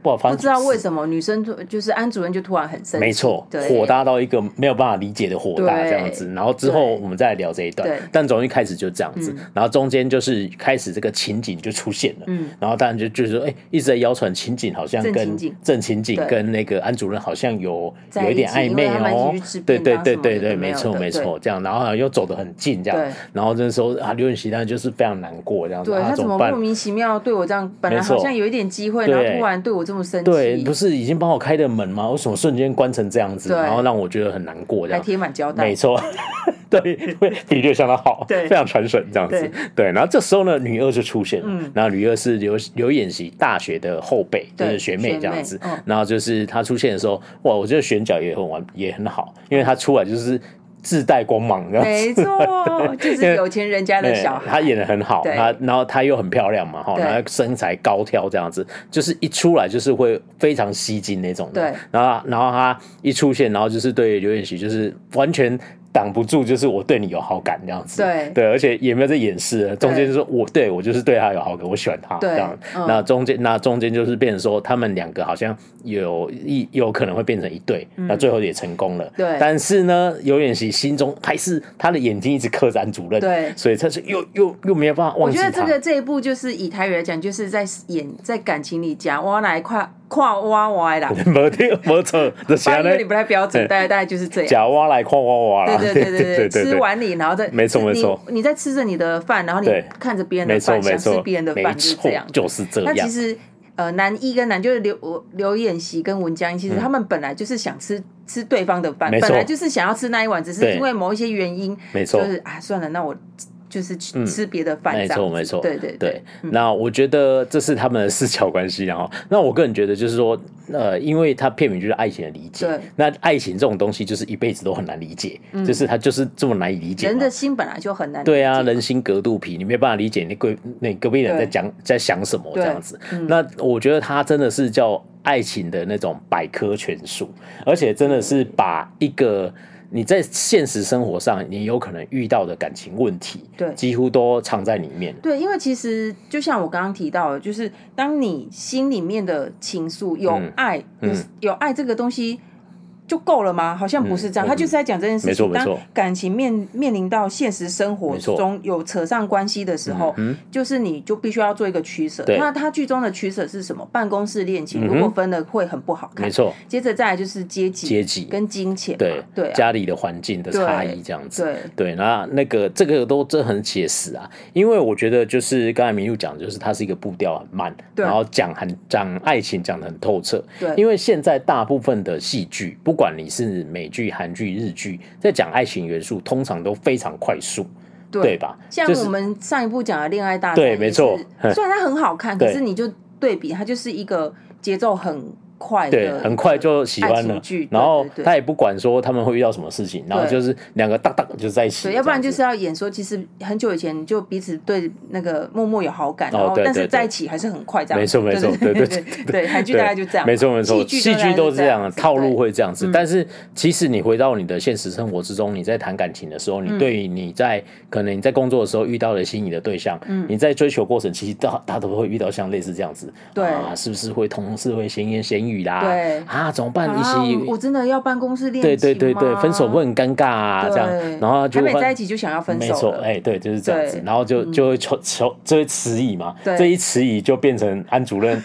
不，不知道为什么女生就是安主任就突然很生气，没错，火大到一个没有办法理解的火大这样子。然后之后我们再来聊这一段，但总一开始就这样子。然后中间就是开始这个情景就出现了，嗯，然后当然就就是说，哎，一直在谣传情景好像跟郑情景。跟那个安主任好像有有一点暧昧哦，对对对对对，没错没错，这样，然后又走得很近这样，然后这时候啊，刘允熙当然就是非常难过这样子，他怎么莫名其妙对我这样，本来好像有一点机会，然后突然对我。这么生气？对，不是已经帮我开的门吗？为什么瞬间关成这样子？然后让我觉得很难过，这样。还贴满胶带。没错，(laughs) 对，会的确相当好，对，非常传神这样子。对，然后这时候呢，女二就出现了。嗯，然后女二是刘刘演习大学的后辈，就是学妹这样子。然后就是她出现的时候，哇，我觉得选角也很完，也很好，因为她出来就是。自带光芒，没错，(laughs) 就是有钱人家的小孩。他演得很好，他然后他又很漂亮嘛，哈，然后身材高挑这样子，就是一出来就是会非常吸睛那种的。对，然后然后他一出现，然后就是对刘演喜就是完全。挡不住，就是我对你有好感这样子，对。对，而且也没有在掩饰，中间就说我对我就是对他有好感，我喜欢他这样。那中间那中间就是变成说，他们两个好像有一有可能会变成一对，那最后也成功了。对，但是呢，尤演锡心中还是他的眼睛一直刻着安主任，对，所以他是又又又没有办法忘记。我觉得这个这一部就是以台语来讲，就是在演在感情里讲我来快。跨挖挖啦，(laughs) 没听没错，这发音有点不太标准，大概大概就是这样。假挖来跨挖挖啦，对对对对 (laughs) 对，吃碗你，然后再没错没错，你在吃着你的饭，然后你看着别人的饭，想吃别人的饭，就是这样，就是这样。那其实呃，男一跟男就是刘刘演习跟文佳音，其实他们本来就是想吃吃对方的饭，本来就是想要吃那一碗，只是因为某一些原因，没错，就是啊，算了，那我。就是吃吃别的饭，没错没错，对对对。那我觉得这是他们的四角关系，然后 (laughs) 那我个人觉得就是说，呃，因为他片名就是爱情的理解，那爱情这种东西就是一辈子都很难理解，就是他就是这么难以理解。人的心本来就很难，对啊，人心隔肚皮，你没办法理解你隔那隔壁人在讲在想什么这样子。那我觉得他真的是叫爱情的那种百科全书，而且真的是把一个。你在现实生活上，你有可能遇到的感情问题，对，几乎都藏在里面。对，因为其实就像我刚刚提到的，就是当你心里面的情愫有爱，嗯，有爱这个东西。就够了吗？好像不是这样，他就是在讲这件事情。当感情面面临到现实生活中有扯上关系的时候，就是你就必须要做一个取舍。那他剧中的取舍是什么？办公室恋情如果分了会很不好看。没错。接着再来就是阶级、阶级跟金钱，对对，家里的环境的差异这样子。对对，那那个这个都这很写实啊，因为我觉得就是刚才铭鹿讲的，就是它是一个步调很慢，然后讲很讲爱情讲得很透彻。对，因为现在大部分的戏剧不。不管你是美剧、韩剧、日剧，在讲爱情元素，通常都非常快速，对，对吧？像我们上一部讲的《恋爱大战》，对，没错。虽然它很好看，可是你就对比，它就是一个节奏很。快对，很快就喜欢了，然后他也不管说他们会遇到什么事情，然后就是两个哒哒就在一起。对，要不然就是要演说，其实很久以前就彼此对那个默默有好感，然后但是在一起还是很快这样。没错没错，对对对对，韩剧大概就这样。没错没错，戏剧都是这样，套路会这样子。但是其实你回到你的现实生活之中，你在谈感情的时候，你对于你在可能你在工作的时候遇到了心仪的对象，你在追求过程，其实大大都会遇到像类似这样子，对。啊，是不是会同事会闲言闲语？雨啦，对。啊，怎么办？一起，我真的要办公室恋情？对对对对，分手会很尴尬啊，这样，然后就还没在一起就想要分手，没错，哎，对，就是这样子，然后就就会求求这会迟疑嘛，这一迟疑就变成安主任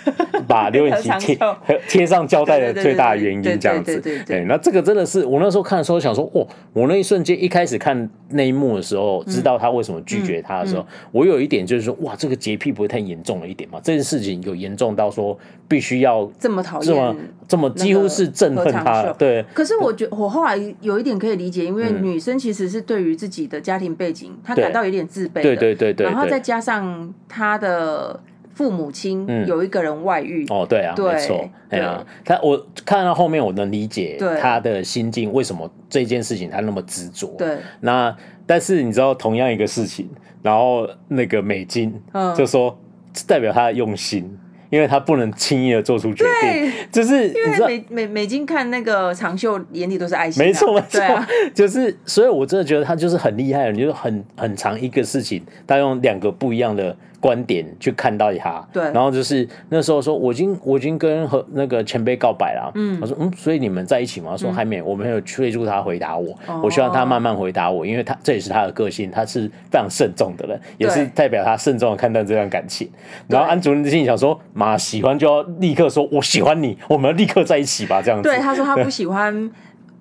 把刘远琪贴 (laughs) 贴上胶带的最大原因，这样子，对，那这个真的是我那时候看的时候想说，哦，我那一瞬间一开始看那一幕的时候，知道他为什么拒绝他的时候，我有一点就是说，哇，这个洁癖不会太严重了一点嘛？这件事情有严重到说必须要这么讨厌。这么这么几乎是憎恨他。对。可是我觉得我后来有一点可以理解，因为女生其实是对于自己的家庭背景，她感到有点自卑。对对对对。然后再加上她的父母亲有一个人外遇。哦，对啊，没错。对啊，他我看到后面，我能理解他的心境，为什么这件事情他那么执着。对。那但是你知道，同样一个事情，然后那个美金就说。代表他的用心，因为他不能轻易的做出决定，就是因为美美美金看那个长袖眼里都是爱心，没错没错，就是所以我真的觉得他就是很厉害的，就是很很长一个事情，他用两个不一样的。观点去看到他，对，然后就是那时候说，我已经我已经跟和那个前辈告白了，嗯，他说嗯，所以你们在一起吗？说还没，我没有催促他回答我，我希望他慢慢回答我，因为他这也是他的个性，他是非常慎重的人，也是代表他慎重的看待这段感情。然后安主任心里想说，妈喜欢就要立刻说我喜欢你，我们要立刻在一起吧，这样子。对，他说他不喜欢。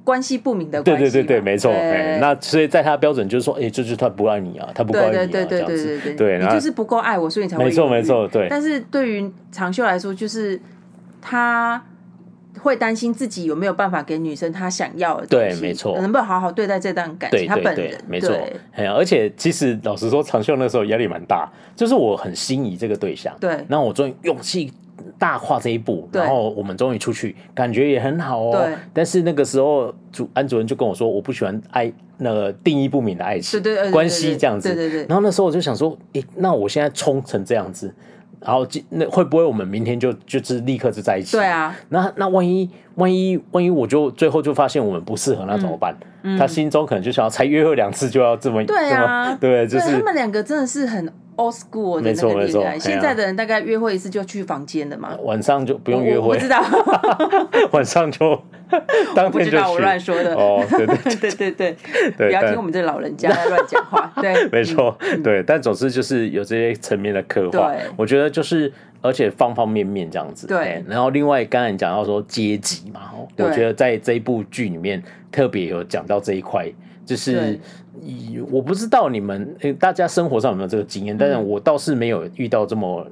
关系不明的关系，对对对对，没错。哎，那所以在他的标准就是说，哎，这就是他不爱你啊，他不爱你啊，这样子。对，你就是不够爱我，所以你才会。没错没错，对。但是对于长袖来说，就是他会担心自己有没有办法给女生她想要的东西，对，没错。能不能好好对待这段感情？他本人没错。哎呀，而且其实老实说，长袖那时候压力蛮大，就是我很心仪这个对象，对，然后我终于勇气。大跨这一步，然后我们终于出去，感觉也很好哦。但是那个时候主安主任就跟我说，我不喜欢爱那个定义不明的爱情关系这样子。然后那时候我就想说，诶，那我现在冲成这样子，然后那会不会我们明天就就是立刻就在一起？对啊。那那万一万一万一我就最后就发现我们不适合，那怎么办？他心中可能就想要才约会两次就要这么对啊？对，就是他们两个真的是很。Old school 的那个年代，现在的人大概约会一次就去房间了嘛？晚上就不用约会，我不知道。(laughs) 晚上就 (laughs) 当天就去。不知道我乱说的哦，对对对对对，(laughs) (laughs) 不要听我们这老人家在乱讲话。对，没错，对，但总之就是有这些层面的刻画。我觉得就是，而且方方面面这样子。对，然后另外刚才你讲到说阶级嘛，我觉得在这一部剧里面特别有讲到这一块。就是，我不知道你们大家生活上有没有这个经验，但是我倒是没有遇到这么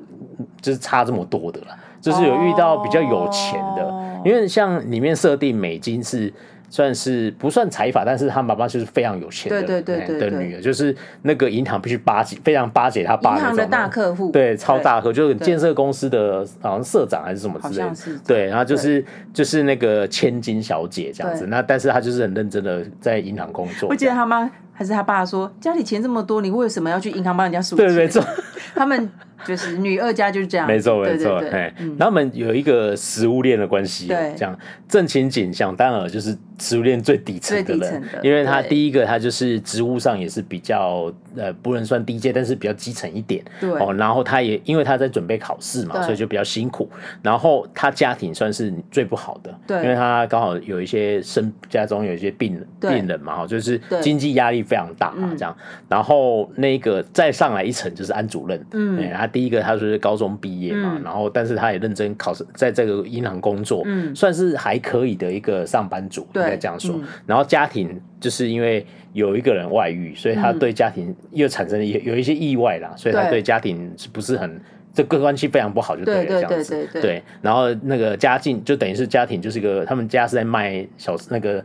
就是差这么多的啦，就是有遇到比较有钱的，因为像里面设定美金是。算是不算财阀，但是他妈妈就是非常有钱的，对对对对的女儿，就是那个银行必须巴结，非常巴结他爸。银行的大客户，对，超大客，就是建设公司的，好像社长还是什么之类的。对，然后就是就是那个千金小姐这样子。那但是他就是很认真的在银行工作。我记得他妈还是他爸说，家里钱这么多，你为什么要去银行帮人家数钱？对对，(laughs) 他们。就是女二家就是这样，没错没错，哎，他们有一个食物链的关系，对，这样。正情景想当然就是食物链最底层的人，因为他第一个他就是职务上也是比较呃不能算低阶，但是比较基层一点，对。哦，然后他也因为他在准备考试嘛，所以就比较辛苦，然后他家庭算是最不好的，对，因为他刚好有一些生家中有一些病人病人嘛，哈，就是经济压力非常大啊，这样，然后那个再上来一层就是安主任，嗯，他。第一个，他是高中毕业嘛，然后但是他也认真考试，在这个银行工作，嗯。算是还可以的一个上班族，应该这样说。然后家庭就是因为有一个人外遇，所以他对家庭又产生有有一些意外啦，所以他对家庭是不是很这个关系非常不好，就对了这样子。对，然后那个家境就等于是家庭就是一个他们家是在卖小那个。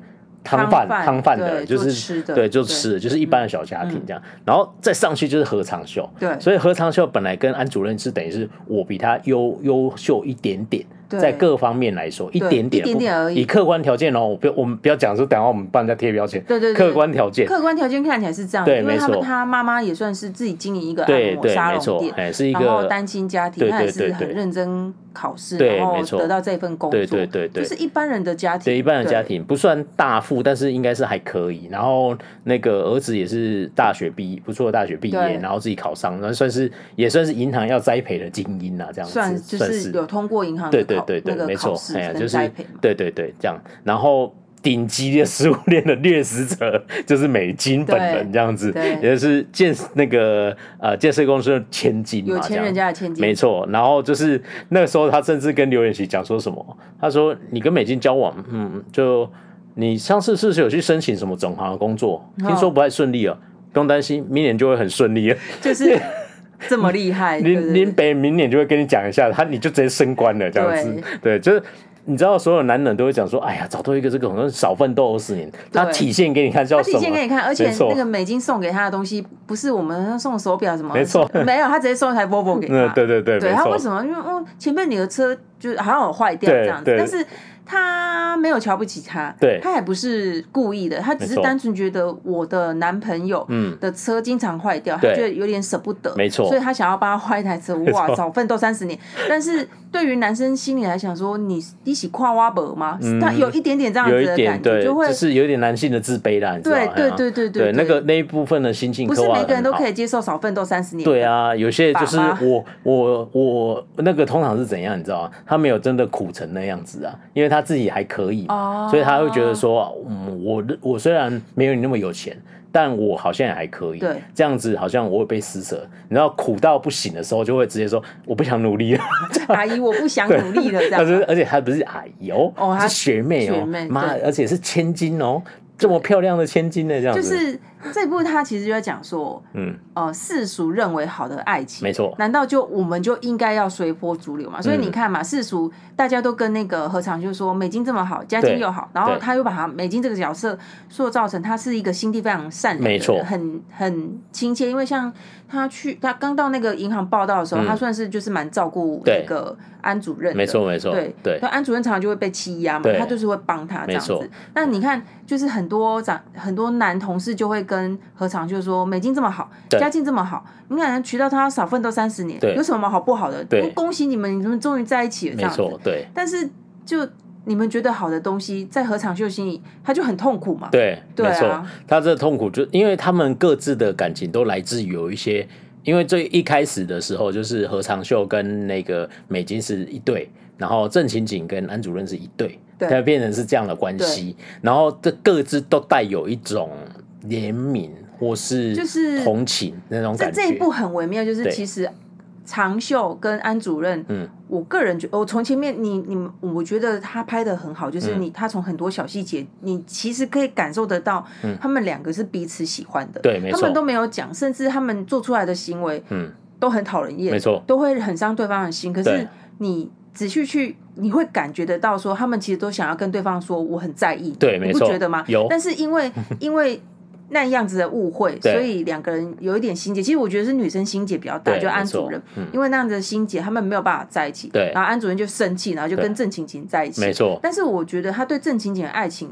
汤饭汤饭的，就是对，就吃的，就是一般的小家庭这样，然后再上去就是何长秀，对，所以何长秀本来跟安主任是等于是我比他优优秀一点点。在各方面来说，一点点，一点点而已。以客观条件哦，我不，我们不要讲说，等下我们帮人家贴标签。对对，客观条件，客观条件看起来是这样。对，没错。他妈妈也算是自己经营一个按摩沙龙店，哎，是一个单亲家庭，他也是很认真考试，然后得到这份工作。对对对对，就是一般人的家庭。对一般人家庭不算大富，但是应该是还可以。然后那个儿子也是大学毕业，不错的大学毕业，然后自己考上，那算是也算是银行要栽培的精英啊，这样子。算就是有通过银行对对。对对，没错，哎呀，就是对对对，这样。然后顶级的食物链的掠食者就是美金本人，这样子，也就是建那个呃建设公司的千金嘛，有钱人家的千金，没错。然后就是那个时候，他甚至跟刘演锡讲说什么？他说：“你跟美金交往，嗯，就你上次是不是有去申请什么总行的工作？听说不太顺利啊，不用担心，明年就会很顺利了。”就是。(laughs) 这么厉害，林林北明年就会跟你讲一下，他你就直接升官了这样子，对，就是你知道，所有男人都会讲说，哎呀，找到一个这个可能少奋斗二十年，他体现给你看叫什么？他体现给你看，而且那个美金送给他的东西不是我们送手表什么？没错，没有，他直接送一台 Volvo 给他。对 (laughs) 对对，对他为什么？因为哦，前面你的车就好像有坏掉这样子，但是。他没有瞧不起他，对，他也不是故意的，他只是单纯觉得我的男朋友的车经常坏掉，他觉得有点舍不得，没错，所以他想要帮他换一台车。哇，早奋斗三十年，但是对于男生心里来讲，说你一起跨挖伯吗？他有一点点这样子的感觉，就会就是有点男性的自卑啦？对对对对对，那个那一部分的心情，不是每个人都可以接受少奋斗三十年。对啊，有些就是我我我那个通常是怎样，你知道吗？他没有真的苦成那样子啊，因为他自己还可以。哦，所以他会觉得说，嗯，我我虽然没有你那么有钱，但我好像也还可以。对，这样子好像我会被施舍。你知道苦到不行的时候，就会直接说我不想努力了。阿姨，我不想努力了。(laughs) 这样，但 (laughs) 是而且还不是阿姨哦，哦，是学妹哦，妈，而且是千金哦。这么漂亮的千金呢？这样子就是这部，他其实就在讲说，嗯，呃，世俗认为好的爱情，没错，难道就我们就应该要随波逐流嘛？所以你看嘛，世俗大家都跟那个何尝就是说美金这么好，家境又好，然后他又把他美金这个角色塑造成他是一个心地非常善良没错，很很亲切。因为像他去他刚到那个银行报道的时候，他算是就是蛮照顾那个安主任，没错没错，对对，安主任常常就会被欺压嘛，他就是会帮他这样子。那你看，就是很。很多长很多男同事就会跟何尝就是说，美金这么好，家境这么好，你看娶到他少奋斗三十年，有什么好不好的？恭喜你们，你们终于在一起了，这样子。对。但是就你们觉得好的东西，在何长秀心里，他就很痛苦嘛。对，对啊。他这痛苦就因为他们各自的感情都来自于有一些，因为最一开始的时候就是何长秀跟那个美金是一对，然后郑勤景跟安主任是一对。它变成是这样的关系，然后这各自都带有一种怜悯或是就是同情那种感觉。这这一部很微妙，就是其实长秀跟安主任，嗯，我个人觉得，我从前面你你，我觉得他拍的很好，就是你他从很多小细节，你其实可以感受得到，他们两个是彼此喜欢的，对，没错，他们都没有讲，甚至他们做出来的行为，嗯，都很讨人厌，没错，都会很伤对方的心。可是你。仔细去，你会感觉得到，说他们其实都想要跟对方说我很在意，对，没错，你不觉得吗？有，但是因为因为那样子的误会，所以两个人有一点心结。其实我觉得是女生心结比较大，就安主任，因为那样子的心结，他们没有办法在一起。对，然后安主任就生气，然后就跟郑晴晴在一起。没错，但是我觉得他对郑晴晴的爱情。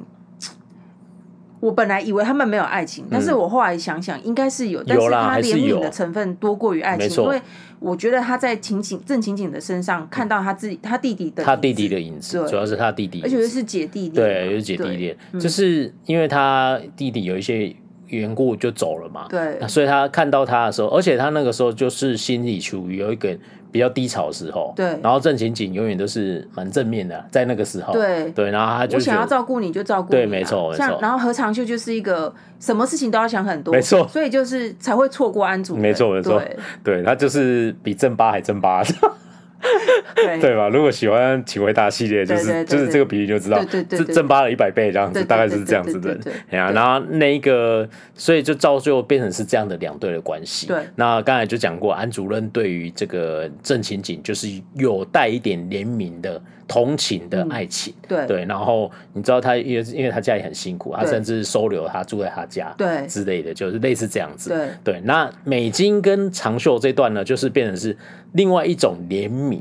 我本来以为他们没有爱情，但是我后来想想，应该是有，但是他怜悯的成分多过于爱情，因为我觉得他在晴晴郑晴晴的身上看到他自己他弟弟的他弟弟的影子，主要是他弟弟，而且是姐弟恋，对，是姐弟恋，就是因为他弟弟有一些缘故就走了嘛，对，所以他看到他的时候，而且他那个时候就是心里处于有一个。比较低潮的时候，对，然后郑勤勤永远都是蛮正面的，在那个时候，对。对，然后他就我想要照顾你就照顾你，对，没错没错。然后何长秀就是一个什么事情都要想很多，没错，所以就是才会错过安主，没错没错，对，他就是比正八还正八。对吧？如果喜欢请回答系列，就是就是这个比喻就知道，这正八了一百倍这样子，大概是这样子的。哎呀，然后那一个，所以就造就变成是这样的两队的关系。对，那刚才就讲过，安主任对于这个郑情景就是有带一点怜悯的同情的爱情。对对，然后你知道他因为因为他家里很辛苦，他甚至收留他住在他家，对之类的，就是类似这样子。对对，那美金跟长袖这段呢，就是变成是另外一种怜悯。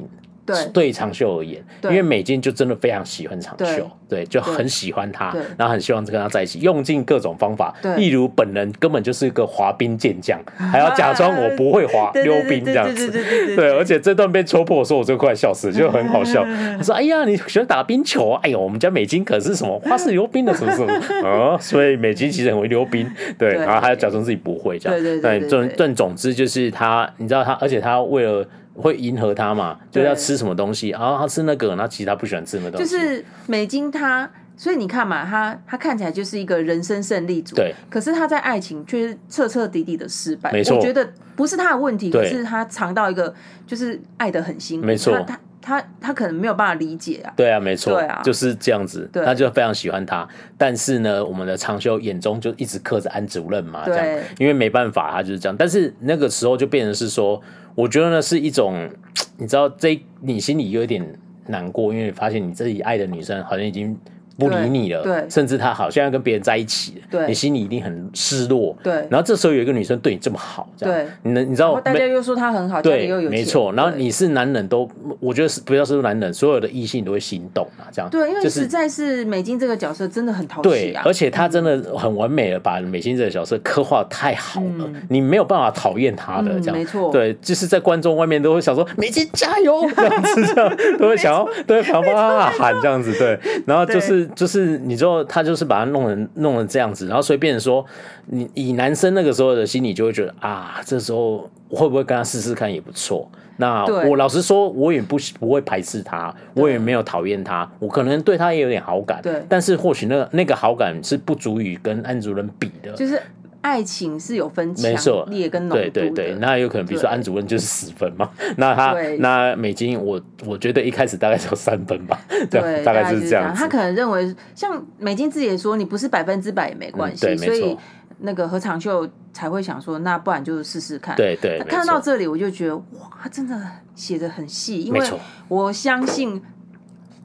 对，对长袖而言，因为美金就真的非常喜欢长袖，对，就很喜欢他，然后很希望跟他在一起，用尽各种方法，例如本人根本就是一个滑冰健将，还要假装我不会滑溜冰这样子，对，而且这段被戳破的时候，我就快笑死，就很好笑。他说：“哎呀，你喜欢打冰球啊？哎呦，我们家美金可是什么花式溜冰的，什么什么啊？所以美金其实很会溜冰，对，然后还要假装自己不会这样，对，总总总之就是他，你知道他，而且他为了。会迎合他嘛？就是要吃什么东西，然后他吃那个，然后其实他不喜欢吃那东西。就是美金他，所以你看嘛，他他看起来就是一个人生胜利组，对。可是他在爱情却是彻彻底底的失败。没错，我觉得不是他的问题，可是他尝到一个就是爱的很辛苦。没错，他他他可能没有办法理解啊。对啊，没错，对啊，就是这样子。他就非常喜欢他，但是呢，我们的长修眼中就一直刻着安主任嘛，这样，因为没办法，他就是这样。但是那个时候就变成是说。我觉得呢是一种，你知道这你心里有点难过，因为发现你自己爱的女生好像已经。不理你了，对，甚至他好像要跟别人在一起了，对，你心里一定很失落，对。然后这时候有一个女生对你这么好，这样，对，你能你知道，大家又说她很好，对，又有没错。然后你是男人都，我觉得是不要说男人，所有的异性都会心动啊，这样。对，因为实在是美金这个角色真的很讨喜啊，而且他真的很完美的把美金这个角色刻画太好了，你没有办法讨厌他的这样，没错。对，就是在观众外面都会想说美金加油！这样子，这样都会想要都会想要帮他喊这样子，对。然后就是就是你。知道他就是把他弄成弄成这样子，然后所以变成说，你以男生那个时候的心理就会觉得啊，这时候会不会跟他试试看也不错。那我老实说，我也不不会排斥他，我也没有讨厌他，我可能对他也有点好感。对，但是或许那个那个好感是不足以跟安主任比的。就是。爱情是有分强烈跟浓度的，对对对，那有可能，比如说安主任就是十分嘛，(laughs) 那他那美金，我我觉得一开始大概只有三分吧，(laughs) 对，大概就是这样。他可能认为，像美金自己也说，你不是百分之百也没关系，所以那个何长秀才会想说，那不然就试试看。对对，看到这里我就觉得，哇，他真的写的很细，因为我相信，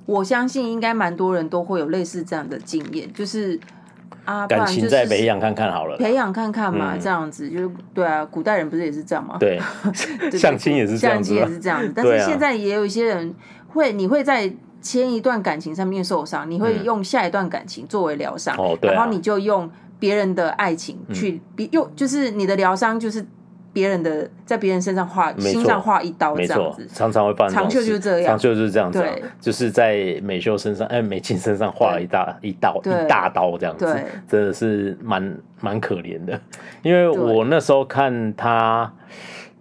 我相信应该蛮多人都会有类似这样的经验，就是。啊，感情再培养看看好了，培养看看嘛，这样子就是对啊。古代人不是也是这样吗？对，(laughs) 相亲也是这样子，相亲也是这样子。但是现在也有一些人会，你会在前一段感情上面受伤，你会用下一段感情作为疗伤，然后你就用别人的爱情去，用就是你的疗伤就是。别人的在别人身上划心上画一刀，这样子。常常会发生。长袖就是这样，长袖就是这样子，就是在美秀身上，(laughs) 哎，美静身上画了一大一刀一大刀这样子，真的是蛮蛮可怜的。因为我那时候看他，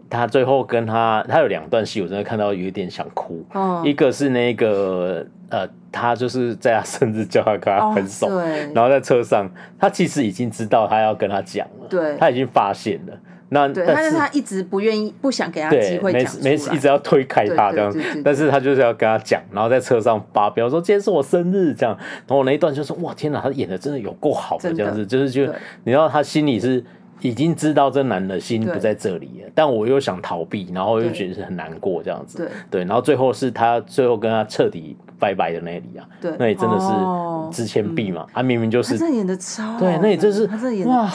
他最后跟他，他有两段戏，我真的看到有一点想哭。哦一个是那个呃，他就是在他生日叫他跟他分手，然后在车上，他其实已经知道他要跟他讲了，对，他已经发现了。那对，但是他一直不愿意，不想给他机会讲没事，一直要推开他这样，但是他就是要跟他讲，然后在车上发飙说今天是我生日。这样，然后那一段就是哇天哪，他演的真的有够好的这样子，就是就你知道他心里是已经知道这男的心不在这里了，但我又想逃避，然后又觉得是很难过这样子，对。对，然后最后是他最后跟他彻底。拜拜的那里啊，对，那里真的是之前币嘛，他明明就是，他演的超，对，那里就是，他真的演的哇，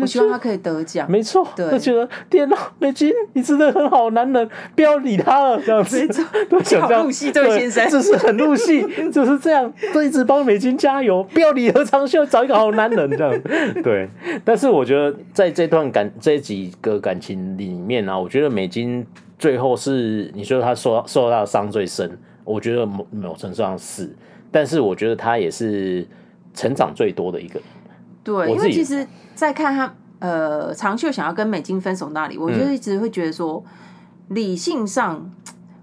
我希望他可以得奖，没错，对，觉得天哪，美金，你真的很好，男人，不要理他了，这样子，(laughs) 都想这样入戏，这位先生，就是很入戏，(laughs) 就是这样，都一直帮美金加油，不要理何长秀，找一个好男人这样，(laughs) 对，但是我觉得在这段感这几个感情里面啊，我觉得美金最后是你说他受受到伤最深。我觉得某某程度上是，但是我觉得他也是成长最多的一个。对，因为其实，在看他呃长秀想要跟美金分手那里，我就一直会觉得说，嗯、理性上，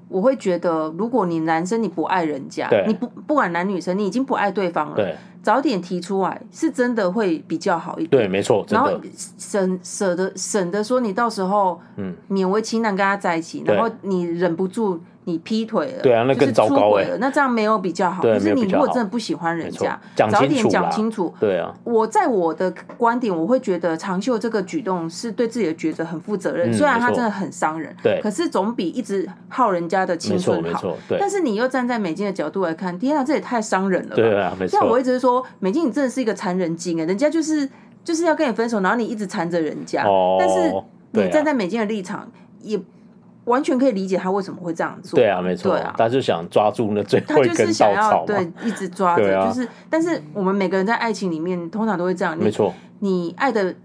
我会觉得，如果你男生你不爱人家，对你不不管男女生，你已经不爱对方了，对早点提出来，是真的会比较好一点。对，没错。然后省舍得省得说你到时候嗯勉为其难跟他在一起，嗯、然后你忍不住。你劈腿了，对啊，那更糟糕哎、欸。那这样没有比较好。可是你如果真的不喜欢人家，早点讲清楚。对啊。我在我的观点，我会觉得长秀这个举动是对自己的抉择很负责任。虽然他真的很伤人，对，可是总比一直耗人家的青春好。对。但是你又站在美金的角度来看，天啊，这也太伤人了吧。对啊，没错。像我一直说，美金你真的是一个残人精哎，人家就是就是要跟你分手，然后你一直缠着人家。哦。但是你站在美金的立场也。完全可以理解他为什么会这样做。对啊，没错。他就想抓住那最后一根稻草，对，一直抓着。就是，但是我们每个人在爱情里面，通常都会这样。没错。你爱的，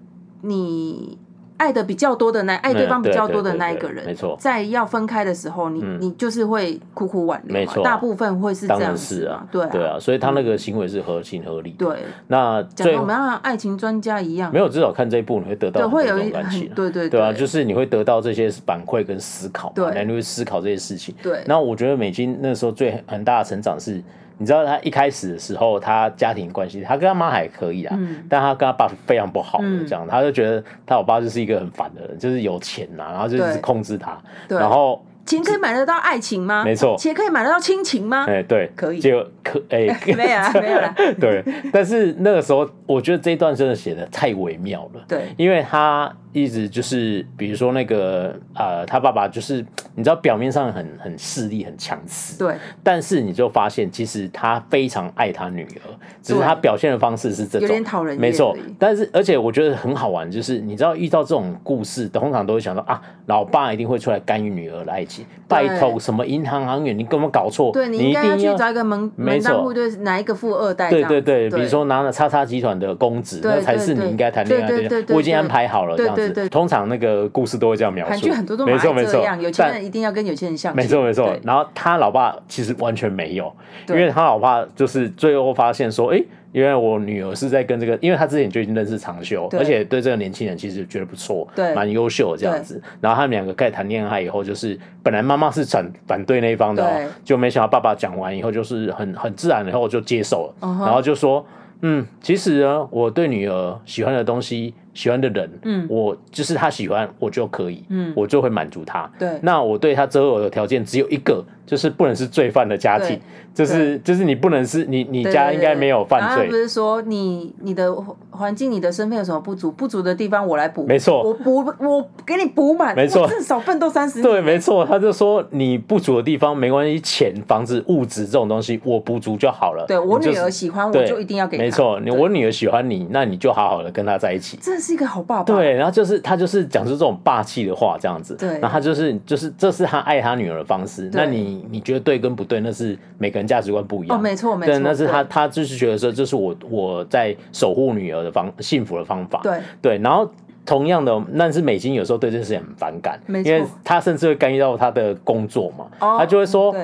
你。爱的比较多的那爱对方比较多的那一个人，没错，在要分开的时候，你你就是会苦苦挽留，没错，大部分会是这样子啊，对对啊，所以他那个行为是合情合理。对，那讲的我们要像爱情专家一样，没有，至少看这一部你会得到很多感情，对对对啊，就是你会得到这些反馈跟思考，对，你会思考这些事情。对，那我觉得美金那时候最很大的成长是。你知道他一开始的时候，他家庭关系，他跟他妈还可以啊，嗯、但他跟他爸非常不好的这样，嗯、他就觉得他老爸就是一个很烦的人，就是有钱呐、啊，然后就是控制他，然后钱可以买得到爱情吗？没错，钱可以买得到亲情吗？哎，对，可以，就可哎，(laughs) 没有了，没有了，对，但是那个时候，我觉得这一段真的写的太微妙了，对，因为他一直就是，比如说那个呃，他爸爸就是，你知道表面上很很势力、很强势，对，但是你就发现其实他非常爱他女儿，只是他表现的方式是这种，有点讨人厌，没错。但是而且我觉得很好玩，就是你知道遇到这种故事，通常都会想到啊，老爸一定会出来干预女儿的爱情，拜托什么银行行员，你根本搞错，对，你一定要去找一个门门当户对，哪一个富二代，对对对，比如说拿了叉叉集团的公子，那才是你应该谈恋爱的，我已经安排好了这样子。对对，通常那个故事都会这样描述。韩剧很多都没错没错，有钱人一定要跟有钱人相。没错没错。然后他老爸其实完全没有，因为他老爸就是最后发现说，哎，因为我女儿是在跟这个，因为他之前就已经认识长秀，而且对这个年轻人其实觉得不错，对，蛮优秀的这样子。然后他们两个开始谈恋爱以后，就是本来妈妈是反反对那一方的，就没想到爸爸讲完以后，就是很很自然的，然后就接受了，然后就说，嗯，其实呢，我对女儿喜欢的东西。喜欢的人，嗯，我就是他喜欢我就可以，嗯，我就会满足他。对，那我对他择偶的条件只有一个，就是不能是罪犯的家庭，就是就是你不能是你你家应该没有犯罪。不是说你你的环境、你的身份有什么不足，不足的地方我来补。没错，我补我给你补满。没错，至少奋斗三十年。对，没错，他就说你不足的地方没关系，钱、房子、物质这种东西我补足就好了。对，我女儿喜欢我就一定要给。没错，你我女儿喜欢你，那你就好好的跟她在一起。是一个好爸爸。对，然后就是他就是讲出这种霸气的话，这样子。对，然后他就是就是这是他爱他女儿的方式。那你你你觉得对跟不对？那是每个人价值观不一样。哦，没错没错。对，那是他他就是觉得说，这是我我在守护女儿的方幸福的方法。对对，然后同样的，但是美金有时候对这件事很反感，因为他甚至会干预到他的工作嘛。他就会说，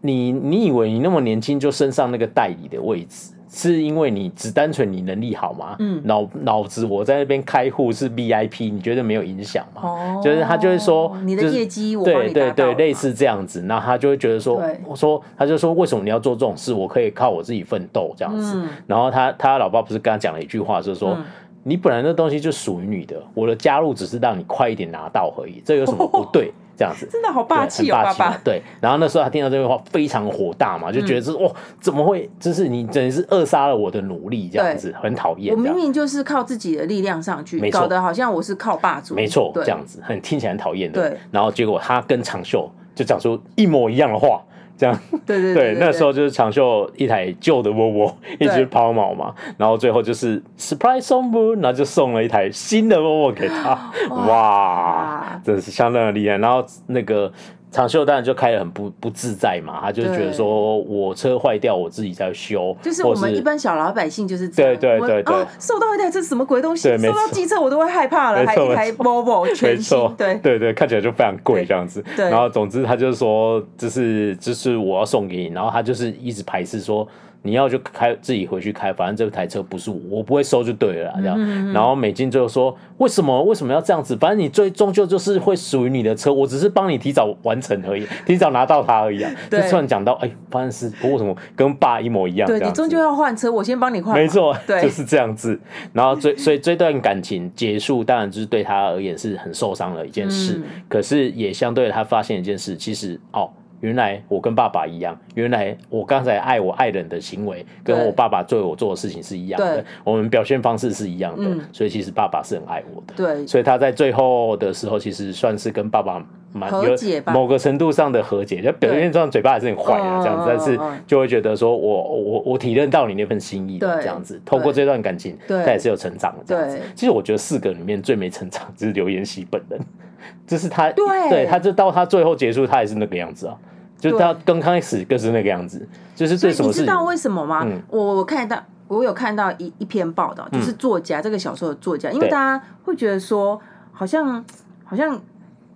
你你以为你那么年轻就升上那个代理的位置？是因为你只单纯你能力好吗？嗯，脑脑子我在那边开户是 VIP，你觉得没有影响吗？哦，就是他就会说你的业绩我对对对，类似这样子，那他就会觉得说，我说他就说为什么你要做这种事？我可以靠我自己奋斗这样子。嗯然后他他老爸不是跟他讲了一句话，就是说你本来那东西就属于你的，我的加入只是让你快一点拿到而已，这有什么不对？(laughs) 这样子真的好霸气哦，爸爸。对，然后那时候他听到这句话非常火大嘛，就觉得是哦，怎么会？就是你真的是扼杀了我的努力，这样子很讨厌。我明明就是靠自己的力量上去，搞得好像我是靠霸主。没错，这样子很听起来很讨厌的。对，然后结果他跟长秀就讲出一模一样的话。这样 (laughs) 对对对，那时候就是长袖一台旧的 Volvo，一直抛锚嘛，然后最后就是 surprise 送不，然后就送了一台新的 Volvo 给他，哇，真的是相当的厉害。然后那个。长袖当然就开得很不不自在嘛，他就觉得说我车坏掉，我自己在修。就是我们一般小老百姓就是这样。对对对对。收到一台这是什么鬼东西？受到机车我都会害怕了，还一台 Volvo 全新。对对对，看起来就非常贵这样子。然后总之他就是说，这是这是我要送给你，然后他就是一直排斥说。你要就开自己回去开，反正这台车不是我，我不会收就对了，这样。嗯嗯，然后美金最后说：“为什么为什么要这样子？反正你最终究就是会属于你的车，我只是帮你提早完成而已，(laughs) 提早拿到它而已啊。”突然讲到，哎，发现是不过什么跟爸一模一样。对，你终究要换车，我先帮你换。没错，对，就是这样子。然后最 (laughs) 所以这段感情结束，当然就是对他而言是很受伤的一件事，嗯、可是也相对他发现一件事，其实哦。原来我跟爸爸一样，原来我刚才爱我爱人的行为，跟我爸爸对我做的事情是一样的，我们表现方式是一样的，所以其实爸爸是很爱我的。对，所以他在最后的时候，其实算是跟爸爸蛮有某个程度上的和解，就表面上嘴巴还是很坏的这样子，但是就会觉得说我我我体认到你那份心意的这样子，透过这段感情，他也是有成长的这样子。其实我觉得四个里面最没成长就是刘妍希本人，就是他，对，他就到他最后结束，他也是那个样子啊。就到刚开始更是那个样子，就是对什么事？你知道为什么吗？我我看到我有看到一一篇报道，就是作家这个小说的作家，因为大家会觉得说，好像好像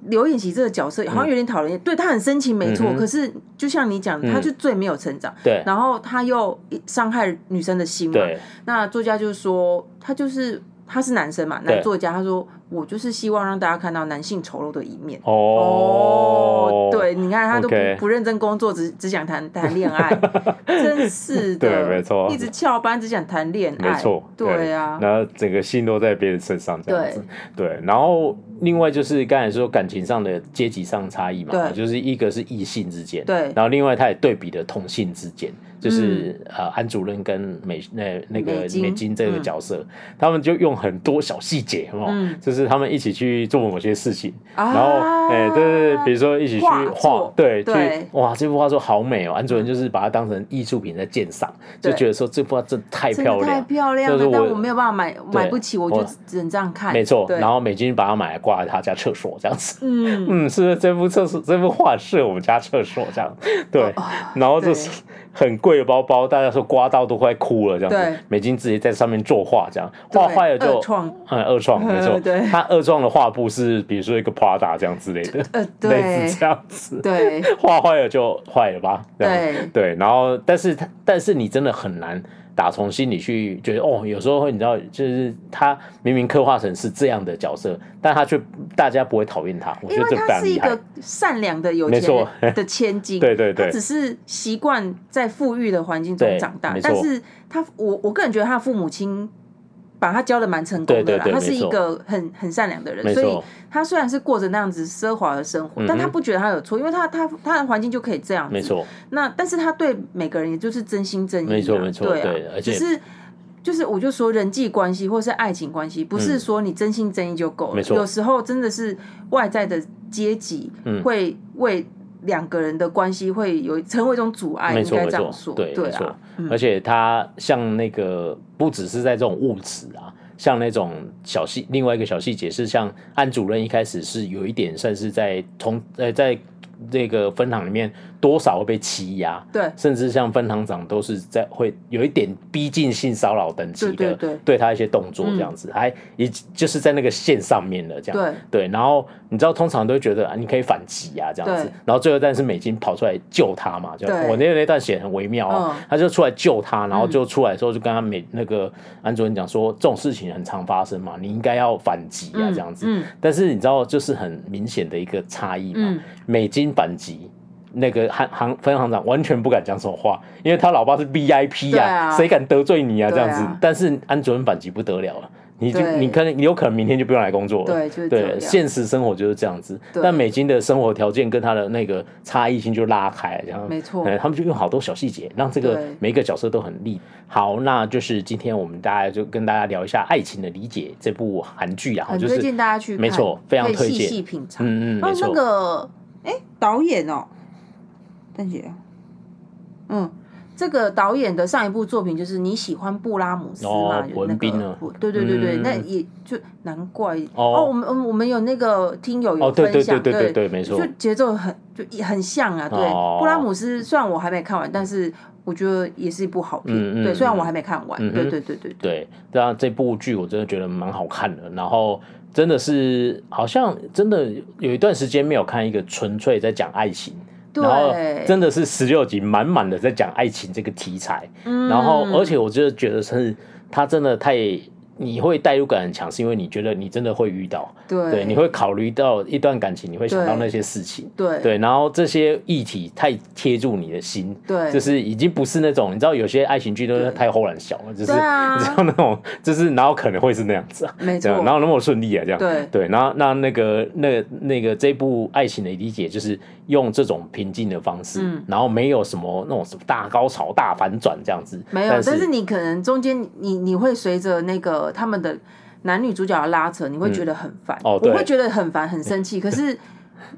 刘演锡这个角色好像有点讨人厌，对他很深情没错，可是就像你讲，他就最没有成长，对，然后他又伤害女生的心嘛，那作家就是说，他就是。他是男生嘛，男作家，他说我就是希望让大家看到男性丑陋的一面。哦，对，你看他都不不认真工作，只只想谈谈恋爱，真是的，(laughs) 对，没错，一直翘班只想谈恋爱，没错，对啊，然后整个心都在别人身上这样子，对，然后另外就是刚才说感情上的阶级上差异嘛，就是一个是异性之间，对，然后另外他也对比的同性之间。就是呃，安主任跟美那那个美金这个角色，他们就用很多小细节，嗯，就是就是他们一起去做某些事情，然后哎，对对对，比如说一起去画，对，去哇，这幅画作好美哦，安主任就是把它当成艺术品在鉴赏，就觉得说这幅画真太漂亮，太漂亮了，但我没有办法买，买不起，我就只能这样看。没错，然后美金把它买来挂在他家厕所这样子，嗯。(laughs) 嗯，是这幅厕所这幅画是我们家厕所这样，对，然后就是。很贵的包包，大家说刮到都快哭了，这样子。美金直接在上面作画，这样画坏了就创，嗯，二创没错。他二创的画布是，比如说一个 Prada 这样之类的，(laughs) 类似这样子。对，(laughs) 画坏了就坏了吧。对对，然后但是他但是你真的很难。打从心里去觉得哦，有时候会你知道，就是他明明刻画成是这样的角色，但他却大家不会讨厌他。我觉得这他是一个善良的有钱人的千金，(laughs) 对对对，他只是习惯在富裕的环境中长大，但是他我我个人觉得他父母亲。把他教的蛮成功的啦，他是一个很很善良的人，所以他虽然是过着那样子奢华的生活，但他不觉得他有错，因为他他他的环境就可以这样子。没错。那但是他对每个人也就是真心真意，没错没错，对啊。只是就是我就说人际关系或是爱情关系，不是说你真心真意就够了，有时候真的是外在的阶级会为。两个人的关系会有成为一种阻碍，没错没错，对对啊，而且他像那个不只是在这种物质啊，像那种小细，另外一个小细节是像安主任一开始是有一点算是在从呃在这个分行里面。多少会被欺压，对，甚至像分行长都是在会有一点逼近性骚扰等级的，对他一些动作这样子，还也就是在那个线上面的这样，对。对，然后你知道通常都会觉得啊，你可以反击啊这样子，然后最后但是美金跑出来救他嘛，就我那那段写很微妙，他就出来救他，然后就出来的时候就跟他美那个安主任讲说，这种事情很常发生嘛，你应该要反击啊这样子，但是你知道就是很明显的一个差异嘛，美金反击。那个行行分行长完全不敢讲什么话，因为他老爸是 VIP 啊，谁敢得罪你啊？这样子，但是安主任反击不得了了，你就你可能你有可能明天就不用来工作了。对，对，现实生活就是这样子。但美金的生活条件跟他的那个差异性就拉开了，这样没错。他们就用好多小细节，让这个每一个角色都很立。好，那就是今天我们大家就跟大家聊一下《爱情的理解》这部韩剧啊，就是推荐大家去看，没错，非常推荐，细细品尝。嗯嗯，没错。那个，哎，导演哦。邓姐，嗯，这个导演的上一部作品就是你喜欢布拉姆斯嘛？有那个，对对对对，那也就难怪哦。我们我们有那个听友有分享，对对对，没错，就节奏很就很像啊。对，布拉姆斯虽然我还没看完，但是我觉得也是一部好片。对，虽然我还没看完，对对对对对。对啊，这部剧我真的觉得蛮好看的。然后真的是好像真的有一段时间没有看一个纯粹在讲爱情。然后真的是十六集满满的在讲爱情这个题材，然后而且我就觉得是他真的太。你会代入感很强，是因为你觉得你真的会遇到，对，对，你会考虑到一段感情，你会想到那些事情，对，对，然后这些议题太贴住你的心，对，就是已经不是那种你知道有些爱情剧都是太忽然小了，就是 (laughs) 你知道那种，就是哪有可能会是那样子啊，没错，然后那么顺利啊，这样，对，对，然后那那个那那个这部爱情的理解就是用这种平静的方式，然后没有什么那种什么大高潮、大反转这样子，没有，但是你可能中间你你会随着那个。他们的男女主角的拉扯，你会觉得很烦，我会觉得很烦、很生气。可是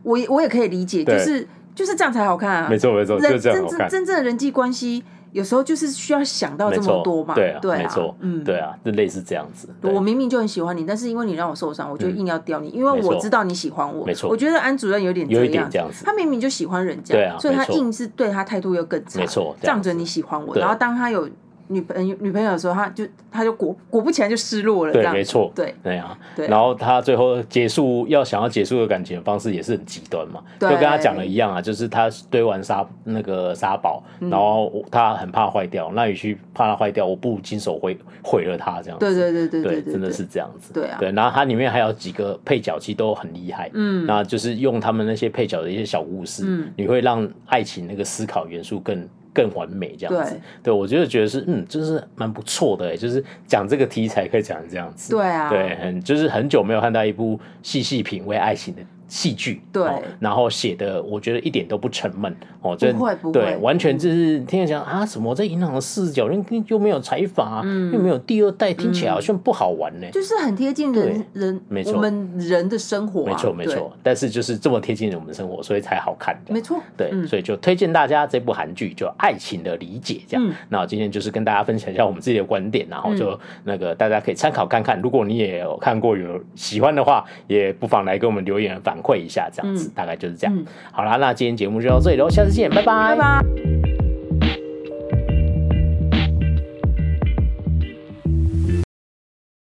我我也可以理解，就是就是这样才好看啊！没错没错，真正真正的人际关系，有时候就是需要想到这么多嘛。对啊，没错，嗯，对啊，就类似这样子。我明明就很喜欢你，但是因为你让我受伤，我就硬要刁你，因为我知道你喜欢我。没错，我觉得安主任有点这样子，他明明就喜欢人家，所以他硬是对他态度又更差。没错，仗着你喜欢我，然后当他有。女朋友女朋友的时候，他就他就果果不其然就失落了。对，没错。对对啊。然后他最后结束要想要结束的感情的方式也是很极端嘛，就跟他讲的一样啊，就是他堆完沙那个沙堡，然后他很怕坏掉，那与其怕它坏掉，我不如亲手毁毁了它这样子。对对对对对，真的是这样子。对啊。对，然后它里面还有几个配角，其实都很厉害。嗯。那就是用他们那些配角的一些小故事，你会让爱情那个思考元素更。更完美这样子，对，对我觉得觉得是，嗯，就是蛮不错的哎，就是讲这个题材可以讲成这样子，对啊，对，很就是很久没有看到一部细细品味爱情的戏剧，对，然后写的我觉得一点都不沉闷哦，这不会不会，对，完全就是听人讲啊什么在银行的视角，又又没有采访，又没有第二代，听起来好像不好玩呢，就是很贴近人人，没错，我们人的生活，没错没错，但是就是这么贴近我们的生活，所以才好看的，没错，对，所以就推荐大家这部韩剧，就《爱情的理解》这样。那我今天就是跟大家分享一下我们自己的观点，然后就那个大家可以参考看看，如果你也有看过有喜欢的话，也不妨来给我们留言反馈一下，这样子大概就是这样。好啦，那今天节目就到这里喽，下次见，拜拜，拜拜。